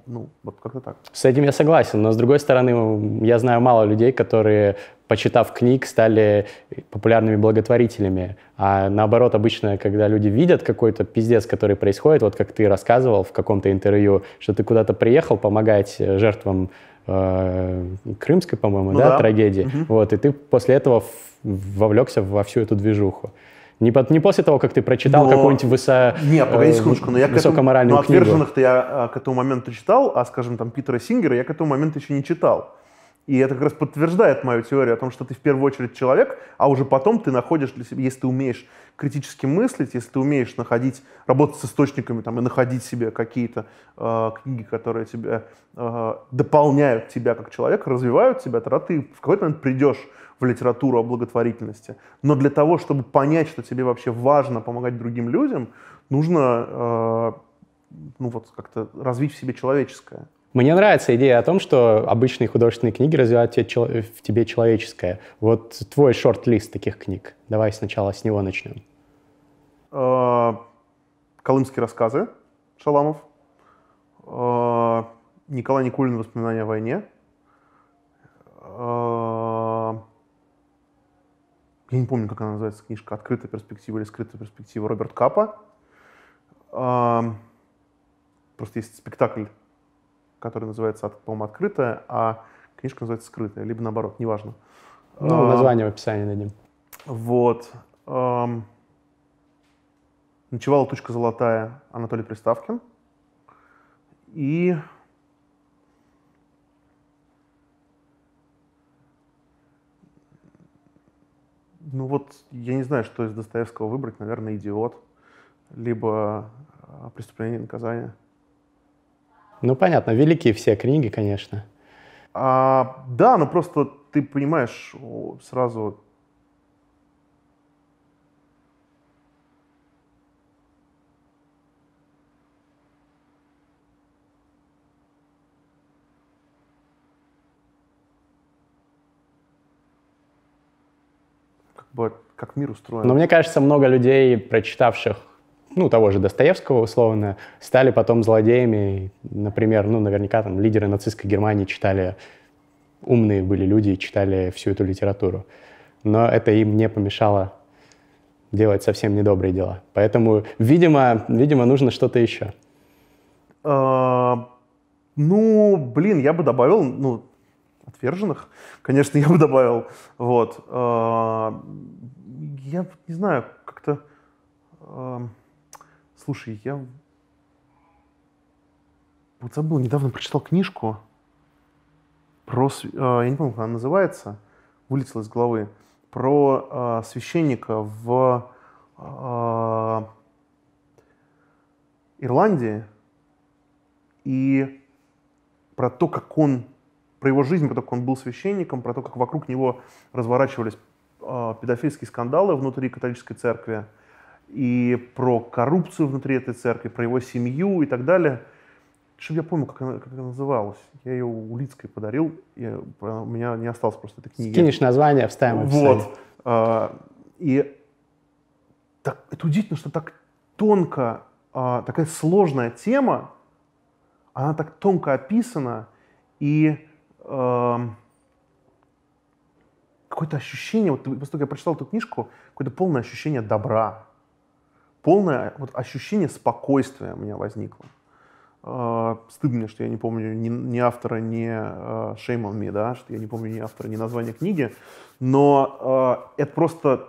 Ну, вот как-то так. С этим я согласен, но с другой стороны, я знаю мало людей, которые, почитав книг, стали популярными благотворителями. А наоборот, обычно, когда люди видят какой-то пиздец, который происходит, вот как ты рассказывал в каком-то интервью, что ты куда-то приехал помогать э, жертвам э, крымской, по-моему, Ну да, да. трагедии, Мгм. вот, и ты после этого вовлекся во всю эту движуху. Не, по- не после того, как ты прочитал Но- какую-нибудь высо, Не, погоди э, секундочку, но я к этому, высокоморальную ну, книгу. отверженных-то я а, к этому моменту читал, а, скажем, там, Питера Сингера я к этому моменту еще не читал. И это как раз подтверждает мою теорию о том, что ты в первую очередь человек, а уже потом ты находишь для себя, если ты умеешь критически мыслить, если ты умеешь находить, работать с источниками там, и находить себе какие-то э, книги, которые тебя э, дополняют тебя как человека, развивают тебя, тогда ты в какой-то момент придешь в литературу о благотворительности. Но для того, чтобы понять, что тебе вообще важно помогать другим людям, нужно э, ну, вот, как-то развить в себе человеческое. Мне нравится идея о том, что обычные художественные книги развивают в тебе человеческое. Вот твой шорт-лист таких книг. Давай сначала с него начнем. Э, Колымские рассказы Шаламов, э, Николай Никулин «Воспоминания о войне», э, я не помню, как она называется, книжка «Открытая перспектива» или «Скрытая перспектива» Роберт Капа. Просто есть спектакль, который называется, по-моему, «Открытая», а книжка называется «Скрытая», либо наоборот, неважно. Ну, Э, название в описании дадим. вот. Ночевала тучка золотая Анатолий Приставкин. И ну вот, я не знаю, что из Достоевского выбрать. Наверное, «Идиот», либо э, «Преступление и наказание». Ну, понятно, великие все книги, конечно. А, да, но просто ты понимаешь сразу как мир устроен. Но мне кажется, много людей, прочитавших ну, того же Достоевского, условно, стали потом злодеями. Например, ну, наверняка там лидеры нацистской Германии читали, умные были люди и читали всю эту литературу. Но это им не помешало делать совсем недобрые дела. Поэтому, видимо, видимо нужно что-то еще. А, ну, блин, я бы добавил, ну, отверженных, конечно, я бы добавил. Вот. Я не знаю, как-то... а, слушай, я... вот забыл, недавно прочитал книжку про, э, я не помню, как она называется, вылетела из головы, про э, священника в э, Ирландии и про то, как он, про его жизнь, про то, как он был священником, про то, как вокруг него разворачивались э, педофильские скандалы внутри католической церкви, и про коррупцию внутри этой церкви, про его семью и так далее. Чтобы я помню, как она, как она называлась. Я ее Улицкой подарил, я, у меня не осталось просто этой книги. Скинешь название, вставим в Вот. А, и так, это удивительно, что так тонко, а, такая сложная тема, она так тонко описана, и а, какое-то ощущение, вот после того, как я прочитал эту книжку, какое-то полное ощущение добра, полное вот, ощущение спокойствия у меня возникло. Uh, стыдно что я не помню ни, ни автора, ни uh, Shame on Me, да, что я не помню ни автора, ни названия книги, но uh, это просто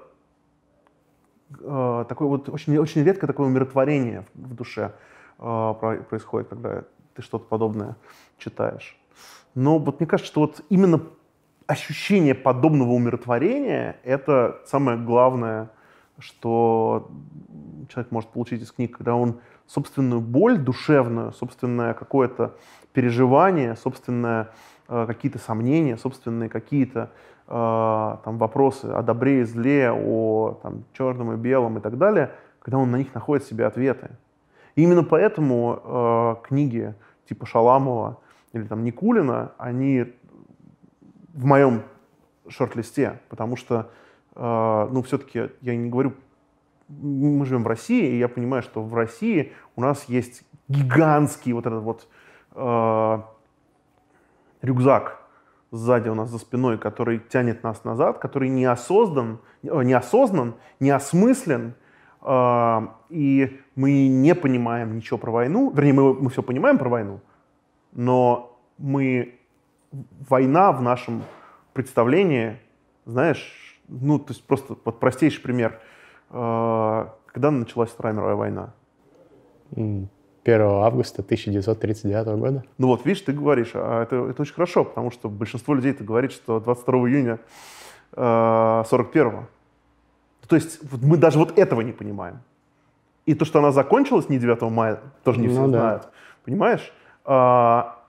uh, такое вот очень, очень редко такое умиротворение в, в душе uh, происходит, когда ты что-то подобное читаешь. Но вот мне кажется, что вот именно ощущение подобного умиротворения — это самое главное, что человек может получить из книг, когда он собственную боль душевную, собственное какое-то переживание, собственное э, какие-то сомнения, собственные какие-то э, там вопросы о добре и зле, о там, черном и белом и так далее, когда он на них находит себе ответы. И именно поэтому э, книги типа Шаламова или там Никулина, они в моем шорт-листе, потому что, э, ну, все-таки я не говорю мы живем в России, и я понимаю, что в России у нас есть гигантский вот этот вот э, рюкзак сзади у нас за спиной, который тянет нас назад, который не осознан, э, не осознан, не осмыслен, э, и мы не понимаем ничего про войну, вернее, мы, мы все понимаем про войну, но мы война в нашем представлении, знаешь, ну, то есть просто вот простейший пример – а, когда началась Вторая мировая война? 1 августа 1939 года. Ну вот, видишь, ты говоришь, а это, это очень хорошо, потому что большинство людей это говорит, что 22 июня э, 41 То есть мы даже вот этого не понимаем. И то, что она закончилась не 9 мая, тоже не ну, все да. знают. Понимаешь? А,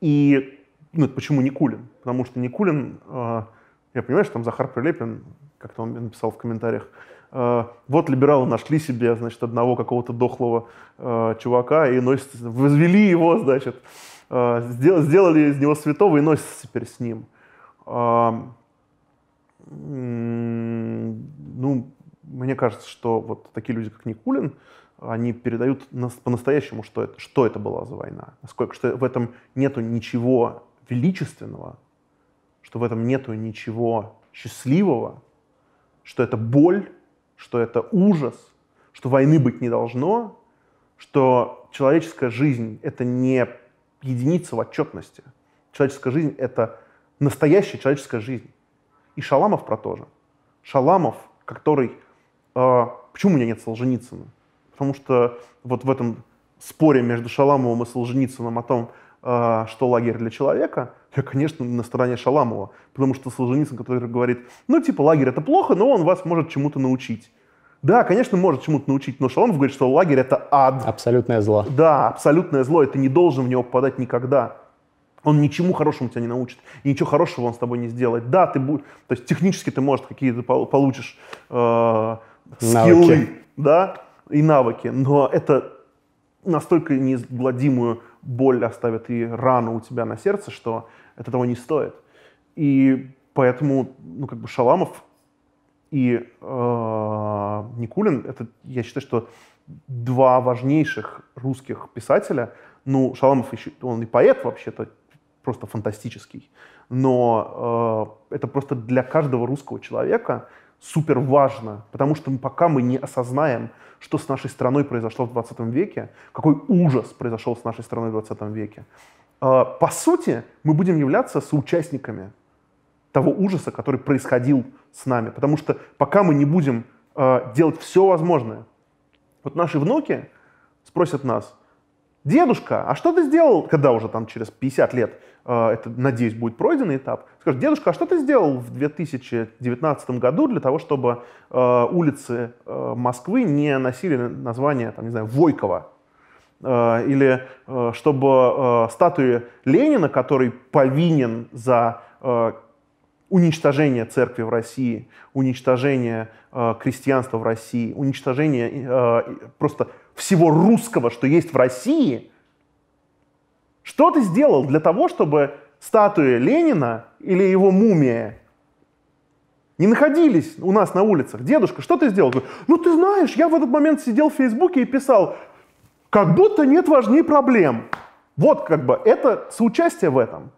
и ну, почему Никулин? Потому что Никулин, а, я понимаю, что там Захар Прилепин, как-то он написал в комментариях, Э, вот либералы нашли себе, значит, одного какого-то дохлого э, чувака и носят, возвели его, значит, э, сделали из него святого и носятся теперь с ним. Э, ну, мне кажется, что вот такие люди, как Никулин, они передают по-настоящему, что это, что это была за война. Насколько, что в этом нету ничего величественного, что в этом нету ничего счастливого, что это боль, что это ужас, что войны быть не должно, что человеческая жизнь — это не единица в отчетности. Человеческая жизнь — это настоящая человеческая жизнь. И Шаламов про то же. Шаламов, который... Э, почему у меня нет Солженицына? Потому что вот в этом споре между Шаламовым и Солженицыным о том, что лагерь для человека, я, конечно, на стороне Шаламова, потому что Солженицын, который говорит, ну, типа, лагерь это плохо, но он вас может чему-то научить. Да, конечно, может чему-то научить, но Шаламов говорит, что лагерь это ад. Абсолютное зло. Да, абсолютное зло, и ты не должен в него попадать никогда. Он ничему хорошему тебя не научит, и ничего хорошего он с тобой не сделает. Да, ты будешь, то есть технически ты, может, какие-то получишь э, скиллы, да, и навыки, но это настолько неизгладимую боль оставит и рану у тебя на сердце, что это того не стоит. И поэтому, ну, как бы Шаламов и э, Никулин, это, я считаю, что два важнейших русских писателя. Ну, Шаламов еще, он и поэт вообще-то, просто фантастический. Но э, это просто для каждого русского человека супер важно, потому что пока мы не осознаем, что с нашей страной произошло в 20 веке, какой ужас произошел с нашей страной в 20 веке, э, по сути, мы будем являться соучастниками того ужаса, который происходил с нами. Потому что пока мы не будем э, делать все возможное, вот наши внуки спросят нас, Дедушка, а что ты сделал, когда уже там через 50 лет, это, надеюсь, будет пройденный этап, скажет, дедушка, а что ты сделал в 2019 году для того, чтобы э, улицы э, Москвы не носили название, там, не знаю, Войкова? Э, или э, чтобы э, статуи Ленина, который повинен за э, уничтожение церкви в России, уничтожение э, крестьянства в России, уничтожение э, просто всего русского, что есть в России, что ты сделал для того, чтобы статуи Ленина или его мумия не находились у нас на улицах? Дедушка, что ты сделал? Ну, ты знаешь, я в этот момент сидел в Фейсбуке и писал, как будто нет важнее проблем. Вот как бы это соучастие в этом.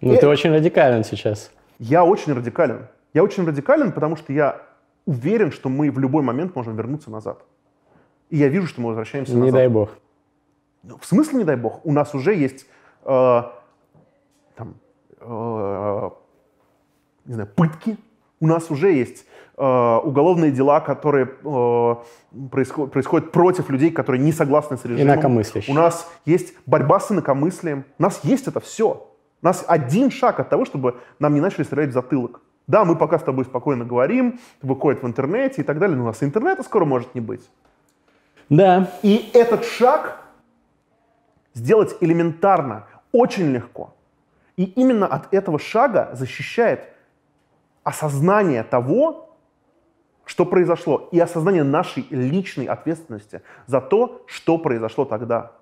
Ну, и... ты очень радикален сейчас. Я очень радикален. Я очень радикален, потому что я уверен, что мы в любой момент можем вернуться назад. И я вижу, что мы возвращаемся не назад. Не дай бог. Ну, в смысле не дай бог? У нас уже есть э, там, э, не знаю, пытки, у нас уже есть э, уголовные дела, которые э, происход, происходят против людей, которые не согласны с режимом. У нас есть борьба с инакомыслием. У нас есть это все. У нас один шаг от того, чтобы нам не начали стрелять в затылок. Да, мы пока с тобой спокойно говорим, выходит в интернете и так далее, но у нас интернета скоро может не быть. Да. И этот шаг сделать элементарно, очень легко. И именно от этого шага защищает осознание того, что произошло, и осознание нашей личной ответственности за то, что произошло тогда,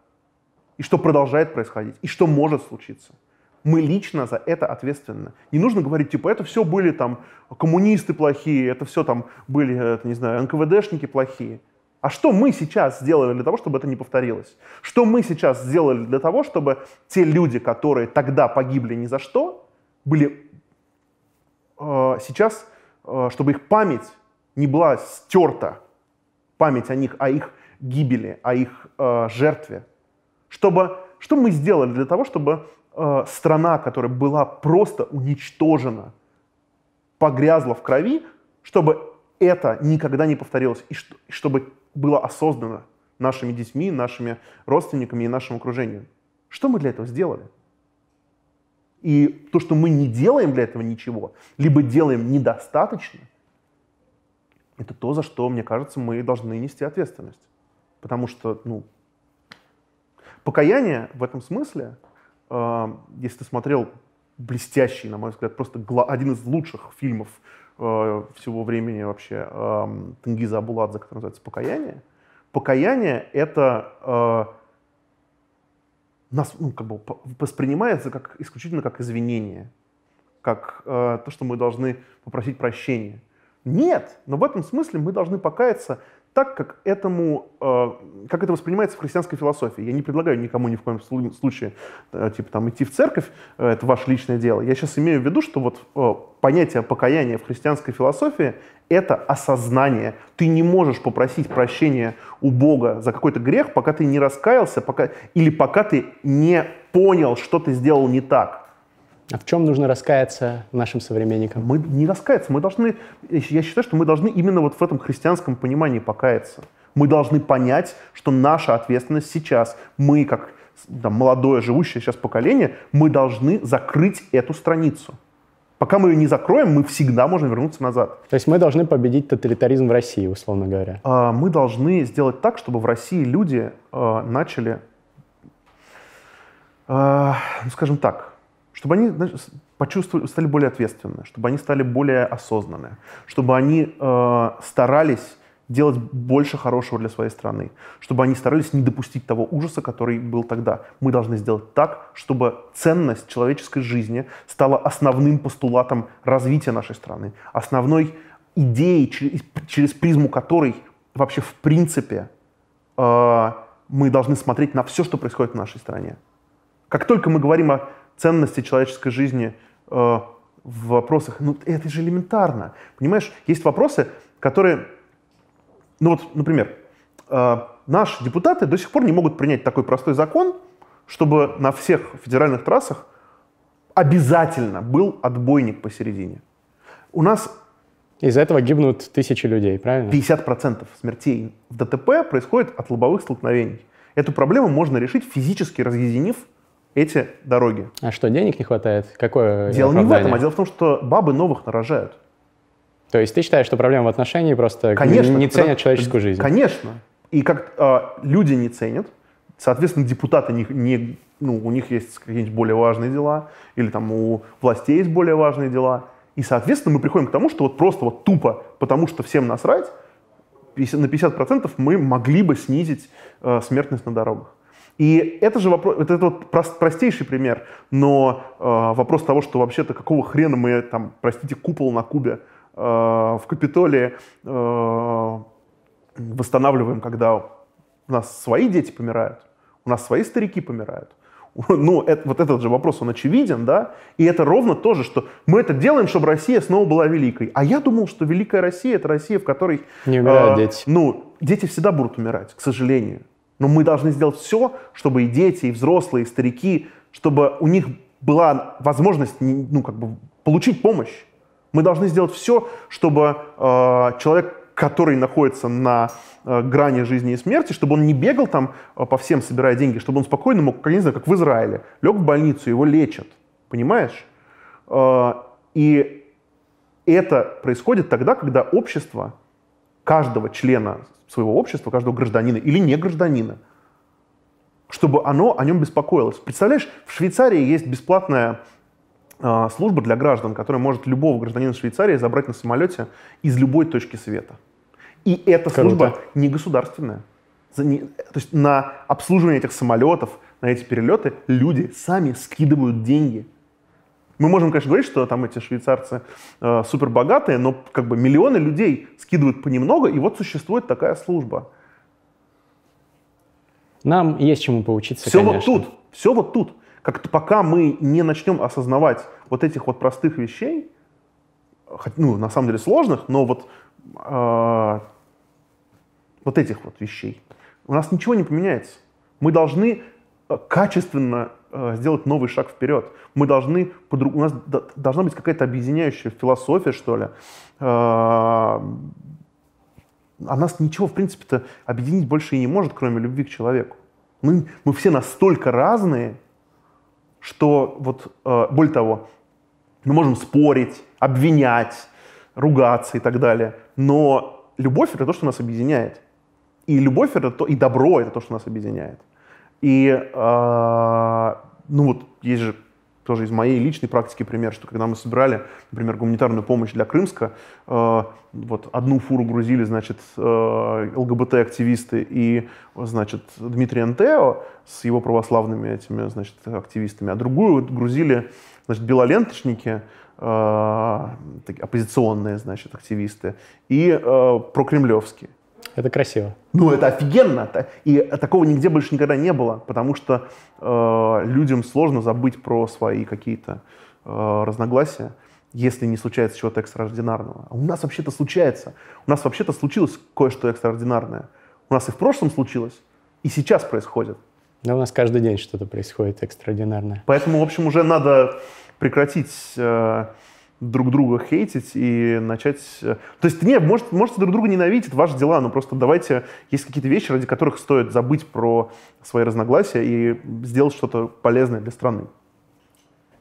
и что продолжает происходить, и что может случиться. Мы лично за это ответственны. Не нужно говорить, типа, это все были там коммунисты плохие, это все там были, это, не знаю, НКВДшники плохие. А что мы сейчас сделали для того, чтобы это не повторилось? Что мы сейчас сделали для того, чтобы те люди, которые тогда погибли ни за что, были э, сейчас, э, чтобы их память не была стерта, память о них, о их гибели, о их э, жертве. Чтобы, что мы сделали для того, чтобы э, страна, которая была просто уничтожена, погрязла в крови, чтобы это никогда не повторилось, и что, чтобы было осознано нашими детьми, нашими родственниками и нашим окружением. Что мы для этого сделали? И то, что мы не делаем для этого ничего, либо делаем недостаточно, это то, за что, мне кажется, мы должны нести ответственность. Потому что, ну, покаяние в этом смысле, э, если ты смотрел блестящий, на мой взгляд, просто один из лучших фильмов всего времени вообще э, Тенгиза Абуладзе, который называется «Покаяние». Покаяние — это э, нас ну, как бы воспринимается как, исключительно как извинение, как э, то, что мы должны попросить прощения. Нет, но в этом смысле мы должны покаяться так, как, этому, э, как это воспринимается в христианской философии. Я не предлагаю никому ни в коем случае э, типа, там, идти в церковь, э, это ваше личное дело. Я сейчас имею в виду, что вот понятие покаяния в христианской философии — это осознание. Ты не можешь попросить прощения у Бога за какой-то грех, пока ты не раскаялся, пока, или пока ты не понял, что ты сделал не так. А в чем нужно раскаяться нашим современникам? Мы не раскаяться, мы должны, я считаю, что мы должны именно вот в этом христианском понимании покаяться. Мы должны понять, что наша ответственность сейчас, мы как там, молодое, живущее сейчас поколение, мы должны закрыть эту страницу. Пока мы ее не закроем, мы всегда можем вернуться назад. То есть мы должны победить тоталитаризм в России, условно говоря? А, мы должны сделать так, чтобы в России люди а, начали, а, ну, скажем так, чтобы они почувствовали, стали более ответственны, чтобы они стали более осознанны, чтобы они э, старались делать больше хорошего для своей страны, чтобы они старались не допустить того ужаса, который был тогда. Мы должны сделать так, чтобы ценность человеческой жизни стала основным постулатом развития нашей страны, основной идеей, через, через призму которой вообще в принципе э, мы должны смотреть на все, что происходит в нашей стране. Как только мы говорим о ценности человеческой жизни э, в вопросах, ну это же элементарно. Понимаешь, есть вопросы, которые, ну вот, например, э, наши депутаты до сих пор не могут принять такой простой закон, чтобы на всех федеральных трассах обязательно был отбойник посередине. У нас из-за этого гибнут тысячи людей, правильно? 50% смертей в ДТП происходит от лобовых столкновений. Эту проблему можно решить физически разъединив эти дороги. А что, денег не хватает? Какое Дело не в этом, а дело в том, что бабы новых нарожают. То есть ты считаешь, что проблема в отношении просто Конечно. не ценят потому- человеческую жизнь? Конечно. И как э, люди не ценят, соответственно, депутаты не, не- ну, у них есть какие-нибудь более важные дела, или там у властей есть более важные дела. И, соответственно, мы приходим к тому, что вот просто вот тупо, потому что всем насрать, 50 на 50% мы могли бы снизить э, смертность на дорогах. И это же вопрос, это, это вот прос- простейший пример, но э, вопрос того, что вообще-то какого хрена мы там, простите, купол на Кубе э, в Капитолии э, восстанавливаем, когда у нас свои дети помирают, у нас свои старики помирают. Ну, это- вот этот же вопрос, он очевиден, да? И это ровно то же, что мы это делаем, чтобы Россия снова была великой. А я думал, что великая Россия — это Россия, в которой... Не умирают э, дети. Ну, дети всегда будут умирать, к сожалению. Но мы должны сделать все, чтобы и дети, и взрослые, и старики, чтобы у них была возможность ну, как бы, получить помощь. Мы должны сделать все, чтобы э, человек, который находится на э, грани жизни и смерти, чтобы он не бегал там э, по всем, собирая деньги, чтобы он спокойно мог, как, не знаю, как в Израиле, лег в больницу, его лечат. Понимаешь? Э, и это происходит тогда, когда общество каждого члена своего общества, каждого гражданина или не гражданина, чтобы оно о нем беспокоилось. Представляешь, в Швейцарии есть бесплатная э, служба для граждан, которая может любого гражданина Швейцарии забрать на самолете из любой точки света. И эта Круто. служба не государственная. За не- то есть на обслуживание этих самолетов, на эти перелеты люди сами скидывают деньги. Мы можем, конечно, говорить, что там эти швейцарцы э, супер богатые, но как бы миллионы людей скидывают понемногу, и вот существует такая служба. Нам есть чему поучиться, Все конечно. вот тут, все вот тут. Как-то пока мы не начнем осознавать вот этих вот простых вещей, ну, на самом деле сложных, но вот, э, вот этих вот вещей, у нас ничего не поменяется. Мы должны э, качественно сделать новый шаг вперед. Мы должны, у нас должна быть какая-то объединяющая философия, что ли. Э, а нас ничего, в принципе-то, объединить больше и не может, кроме любви к человеку. Мы, мы все настолько разные, что вот, э, более того, мы можем спорить, обвинять, ругаться и так далее, но любовь — это то, что нас объединяет. И любовь — это то, и добро — это то, что нас объединяет. И, э, ну вот, есть же тоже из моей личной практики пример, что когда мы собирали, например, гуманитарную помощь для Крымска, э, вот одну фуру грузили, значит, э, ЛГБТ-активисты и, значит, Дмитрий Антео с его православными этими, значит, активистами, а другую грузили, значит, белоленточники, э, оппозиционные, значит, активисты и э, прокремлевские. Это красиво. Ну, это офигенно. И такого нигде больше никогда не было, потому что э, людям сложно забыть про свои какие-то э, разногласия, если не случается чего-то экстраординарного. А у нас вообще-то случается. У нас вообще-то случилось кое-что экстраординарное. У нас и в прошлом случилось, и сейчас происходит. Да у нас каждый день что-то происходит экстраординарное. Поэтому, в общем, уже надо прекратить э, друг друга хейтить и начать... э, То есть, не, может, можете друг друга ненавидеть, это ваши дела, но просто давайте... Есть какие-то вещи, ради которых стоит забыть про свои разногласия и сделать что-то полезное для страны.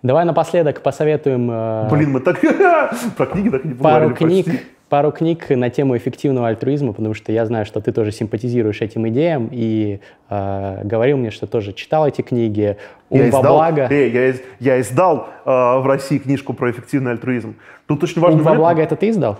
Давай напоследок посоветуем э, Блин, мы так про книги так и не пару книг, почти. Пару книг на тему эффективного альтруизма, потому что я знаю, что ты тоже симпатизируешь этим идеям и э, говорил мне, что тоже читал эти книги. Ум Я во издал, благо. Эй, я, из- я издал э, в России книжку про эффективный альтруизм. Тут очень важный Ум во благо это ты издал?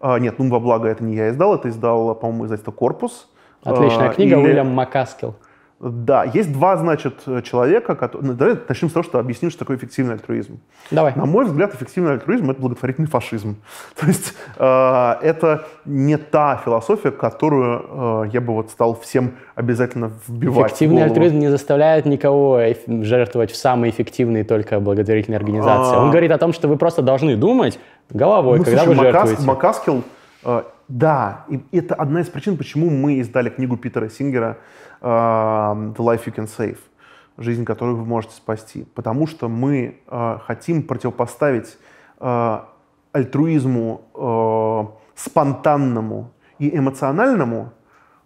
А, нет, «Ум во благо» это не я издал, это издал, по-моему, издательство «Корпус». Отличная А, книга или- Уильям Макаскил. Да, есть два, значит, человека, которые... Ну, давай начнем с того, что объясним, что такое эффективный альтруизм. Давай. На мой взгляд, эффективный альтруизм — это благотворительный фашизм. То есть э, это не та философия, которую э, я бы вот стал всем обязательно вбивать в Эффективный голову. альтруизм не заставляет никого жертвовать в самые эффективные только благотворительные организации. А. Он говорит о том, что вы просто должны думать головой, Ну, когда слушай, вы Макас- жертвуете. Макаскил, э, да, и это одна из причин, почему мы издали книгу Питера Сингера э, «The Life You Can Save», «Жизнь, которую вы можете спасти», потому что мы э, хотим противопоставить э, альтруизму э, спонтанному и эмоциональному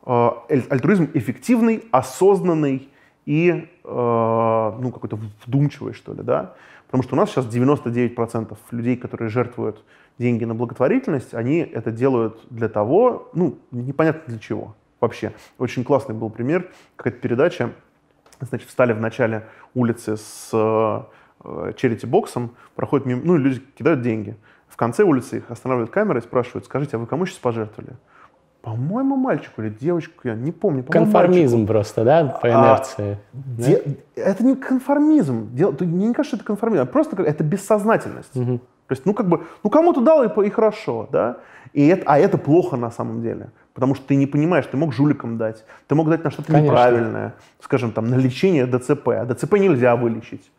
альтруизм эффективный, осознанный и ну, какой-то вдумчивый, что ли, да. Потому что у нас сейчас 99% людей, которые жертвуют деньги на благотворительность, они это делают для того, ну, непонятно для чего вообще. Очень классный был пример, какая-то передача, значит, встали в начале улицы с э, черити-боксом, проходят мимо, ну, люди кидают деньги. В конце улицы их останавливают камеры и спрашивают, скажите, а вы кому сейчас пожертвовали? По-моему, мальчику или девочку, я не помню. Конформизм мальчику. просто, да, по а, инерции. А, да? Де, это не конформизм. Дело, мне не кажется, что это конформизм. А просто это бессознательность. Угу. То есть, ну, как бы, ну, кому-то дал и, и хорошо, да? И это, а это плохо на самом деле. Потому что ты не понимаешь, ты мог жуликам дать, ты мог дать на что-то неправильное, скажем, там, на лечение ДЦП. А ДЦП нельзя вылечить.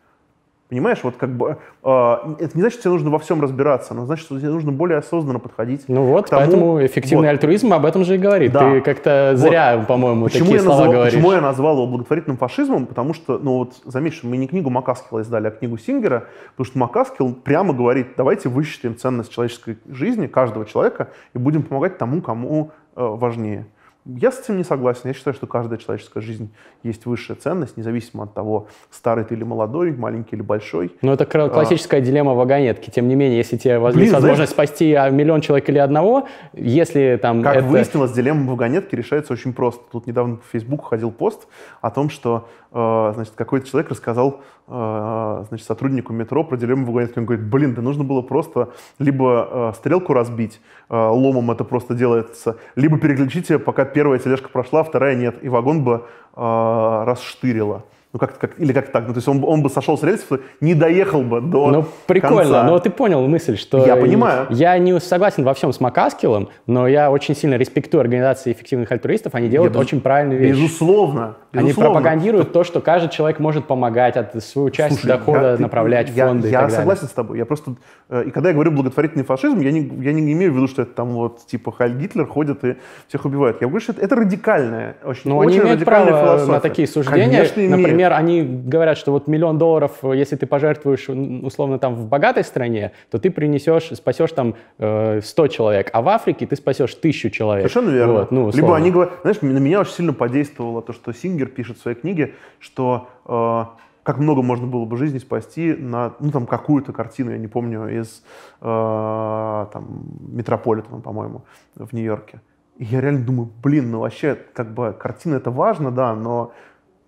Понимаешь, вот как бы э, это не значит, что тебе нужно во всем разбираться, но значит, что тебе нужно более осознанно подходить. Ну вот, тому, поэтому эффективный вот. альтруизм об этом же и говорит. Да. Ты как-то зря, вот. по-моему, почему такие я слова назвал, говоришь. Почему я назвал его благотворительным фашизмом? Потому что, ну вот, заметь, мы не книгу Макаскила издали, а книгу Сингера, потому что Макаскил прямо говорит, давайте высчитаем ценность человеческой жизни, каждого человека, и будем помогать тому, кому э, важнее. Я с этим не согласен. Я считаю, что каждая человеческая жизнь есть высшая ценность, независимо от того, старый ты или молодой, маленький или большой. Ну, это а. классическая а... дилемма вагонетки. Тем не менее, если тебе Блин, есть возможность знаешь, спасти а, миллион человек или одного, если там... Как это... выяснилось, дилемма вагонетки решается очень просто. Тут недавно в Facebook ходил пост о том, что э, значит, какой-то человек рассказал э, значит, сотруднику метро про дилемму вагонетки. Он говорит, блин, да нужно было просто либо э, стрелку разбить, ломом это просто делается, либо переключите, пока первая тележка прошла, вторая нет, и вагон бы э, расштырило. Ну, как, как, или как так, ну, то есть он, он бы сошел с рельсов, не доехал бы до Ну, прикольно, конца. но ты понял мысль, что... Я понимаю. Я не согласен во всем с Макаскилом, но я очень сильно респектую организации эффективных альтруистов, они делают я, очень правильные вещи. Безусловно, безусловно. Они пропагандируют то, что каждый человек может помогать, от свою часть Слушай, дохода я, направлять в фонды я, Я согласен с тобой, я просто... Э, и когда я говорю благотворительный фашизм, я не, я не имею в виду, что это там вот типа Хайль Гитлер ходит и всех убивает. Я говорю, что это, это радикальная, очень, но очень они имеют радикальная право философия. на такие суждения. Конечно, Например, они говорят, что вот миллион долларов, если ты пожертвуешь условно там в богатой стране, то ты принесешь, спасешь там э, 100 человек, а в Африке ты спасешь тысячу человек. Совершенно верно. Вот, ну, Либо они говорят, знаешь, на меня очень сильно подействовало то, что Сингер пишет в своей книге, что э, как много можно было бы жизни спасти на, ну, там, какую-то картину, я не помню, из э, там, Метрополитена, по-моему, в Нью-Йорке. И я реально думаю, блин, ну вообще, как бы, картина это важно, да, но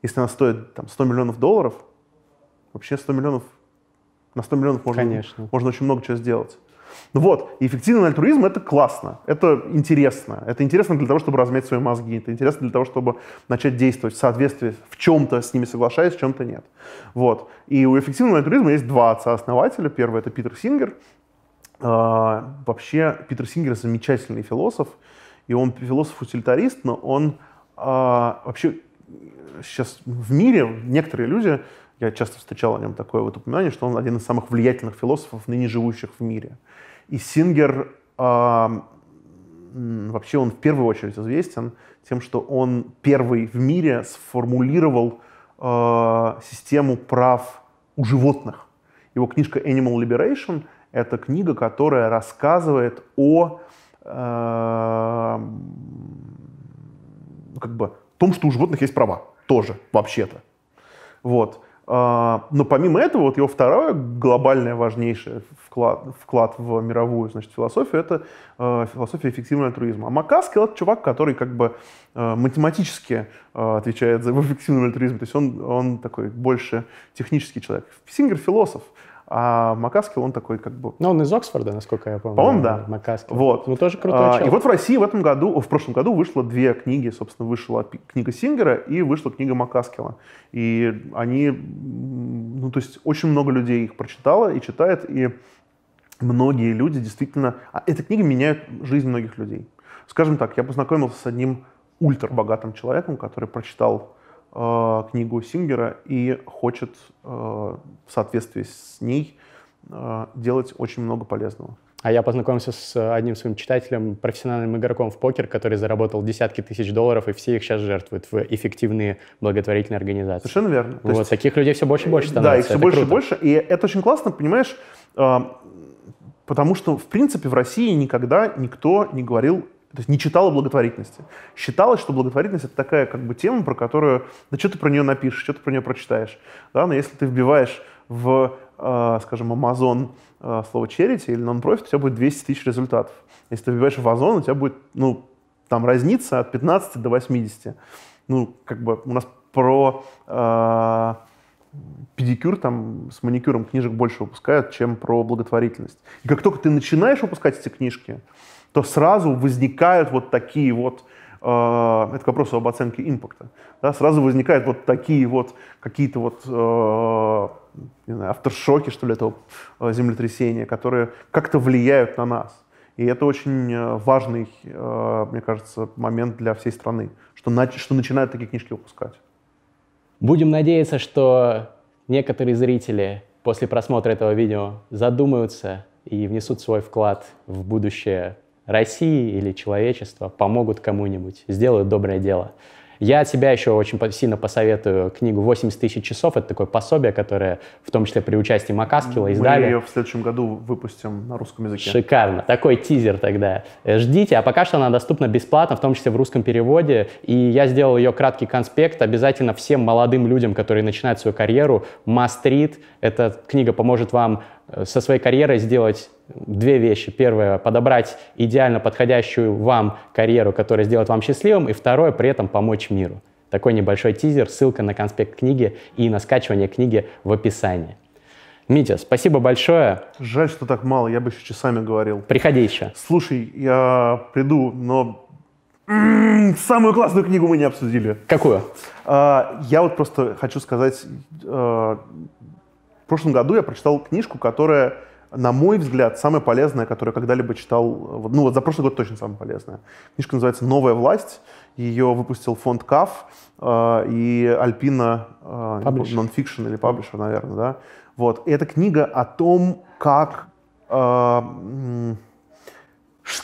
если она стоит там, 100 миллионов долларов, вообще 100 миллионов, на 100 миллионов можно, Конечно. можно очень много чего сделать. Ну вот, и эффективный альтруизм — это классно, это интересно. Это интересно для того, чтобы размять свои мозги, это интересно для того, чтобы начать действовать в соответствии, в чем-то с ними соглашаясь, в чем-то нет. Вот. И у эффективного альтруизма есть два отца-основателя. Первый — это Питер Сингер. Uh, вообще, Питер Сингер — замечательный философ, и он философ-утилитарист, но он uh, вообще сейчас в мире некоторые люди, я часто встречал о нем такое вот упоминание, что он один из самых влиятельных философов, ныне живущих в мире. И Сингер, э, вообще он в первую очередь известен тем, что он первый в мире сформулировал э, систему прав у животных. Его книжка Animal Liberation — это книга, которая рассказывает о э, как бы том, что у животных есть права тоже, вообще-то. Вот. А, но помимо этого, вот его второе глобальное важнейшее вклад, вклад в мировую значит, философию — это э, философия эффективного альтруизма. А Макаскел — это чувак, который как бы э, математически отвечает за эффективный альтруизм. То есть он, он такой больше технический человек. Сингер — философ. А Макаскил, он такой как бы... Ну, он из Оксфорда, насколько я помню. По-моему, да. Макаскил. Вот. Ну, тоже крутой а, И вот в России в этом году, в прошлом году вышло две книги. Собственно, вышла книга Сингера и вышла книга Макаскила. И они... Ну, то есть очень много людей их прочитало и читает, и многие люди действительно... А эта книга меняет жизнь многих людей. Скажем так, я познакомился с одним ультрабогатым человеком, который прочитал э, книгу Сингера и хочет э, в соответствии с ней э, делать очень много полезного. А я познакомился с одним своим читателем, профессиональным игроком в покер, который заработал десятки тысяч долларов, и все их сейчас жертвуют в эффективные благотворительные организации. Совершенно верно. То вот, есть, таких людей все больше и больше становится. Да, их все это больше круто. и больше. И это очень классно, понимаешь, потому что, в принципе, в России никогда никто не говорил То есть не читала благотворительности. Считалось, что благотворительность это такая как бы тема, про которую, да что ты про нее напишешь, что ты про нее прочитаешь. Да? Но если ты вбиваешь в, э, скажем, Amazon э, слово charity или non-profit, у тебя будет 200 тысяч результатов. Если ты вбиваешь в Озон, у тебя будет, ну, там разница от 15 до 80. Ну, как бы у нас про э, педикюр там с маникюром книжек больше выпускают, чем про благотворительность. И как только ты начинаешь выпускать эти книжки, то сразу возникают вот такие вот, э, это к вопросу об оценке импакта, да, сразу возникают вот такие вот какие-то вот, э, не знаю, авторшоки, что ли, этого э, землетрясения, которые как-то влияют на нас. И это очень э, важный, э, мне кажется, момент для всей страны, что, что начинают такие книжки выпускать. Будем надеяться, что некоторые зрители после просмотра этого видео задумаются и внесут свой вклад в будущее России или человечества, помогут кому-нибудь, сделают доброе дело. Я от себя еще очень сильно посоветую книгу «80 тысяч часов». Это такое пособие, которое в том числе при участии Макаскила издали. Мы ее в следующем году выпустим на русском языке. Шикарно. Такой тизер тогда. Э, ждите. А пока что она доступна бесплатно, в том числе в русском переводе. И я сделал ее краткий конспект. Обязательно всем молодым людям, которые начинают свою карьеру, read. Эта книга поможет вам со своей карьерой сделать две вещи. Первое, подобрать идеально подходящую вам карьеру, которая сделает вам счастливым, и второе, при этом помочь миру. Такой небольшой тизер, ссылка на конспект книги и на скачивание книги в описании. Митя, спасибо большое. Жаль, что так мало, я бы еще часами говорил. Приходи еще. Слушай, я приду, но м-м, самую классную книгу мы не обсудили. Какую? А, я вот просто хочу сказать, а, в прошлом году я прочитал книжку, которая, на мой взгляд, самая полезная, которую я когда-либо читал. Ну вот за прошлый год точно самая полезная. Книжка называется «Новая власть». Ее выпустил фонд КАФ э, и Альпина э, Nonfiction или Publisher, наверное, да. Вот. И эта книга о том, как э,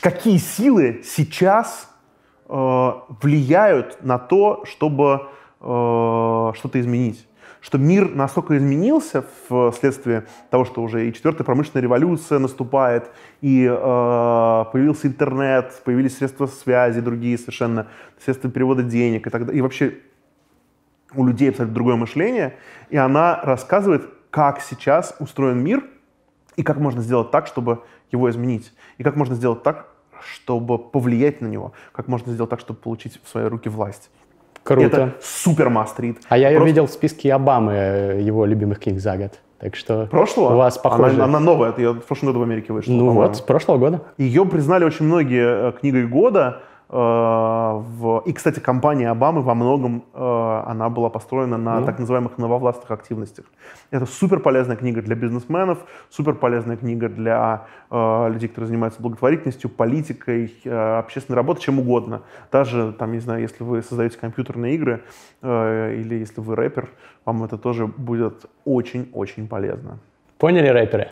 какие силы сейчас э, влияют на то, чтобы э, что-то изменить что мир настолько изменился вследствие того, что уже и четвертая промышленная революция наступает, и э, появился интернет, появились средства связи, другие совершенно средства перевода денег и так далее. И вообще у людей абсолютно другое мышление, и она рассказывает, как сейчас устроен мир, и как можно сделать так, чтобы его изменить, и как можно сделать так, чтобы повлиять на него, как можно сделать так, чтобы получить в свои руки власть. Круто. Это супер мастрит. А я ее Просто... видел в списке Обамы, э, его любимых книг за год. Так что прошлого? у вас похоже. Она, она новая, это я в прошлом году в Америке вышла. Ну вот, с прошлого года. Ее признали очень многие э, книгой года. В... И, кстати, компания Обамы во многом э, она была построена на ну. так называемых нововластных активностях. Это супер полезная книга для бизнесменов, супер полезная книга для э, людей, которые занимаются благотворительностью, политикой, э, общественной работой, чем угодно. Даже, там, не знаю, если вы создаете компьютерные игры или если вы рэпер, вам это тоже будет очень-очень полезно. Поняли, рэперы?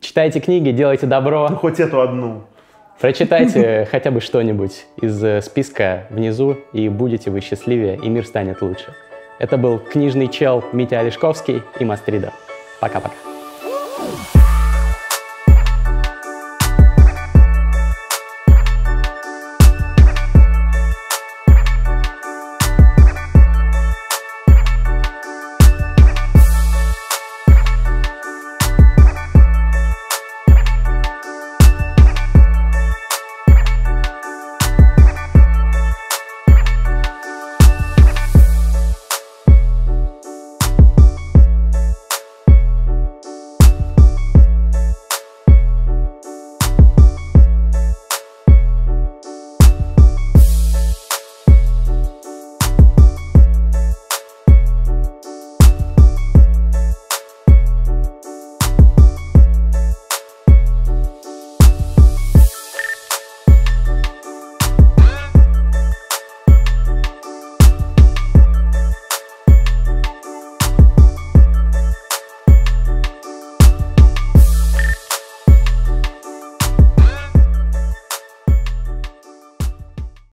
Читайте книги, делайте добро. Ну, хоть эту одну. Прочитайте хотя бы что-нибудь из э, списка внизу, и будете вы счастливее, и мир станет лучше. Это был книжный чел Митя Олешковский и Мастрида. Пока-пока.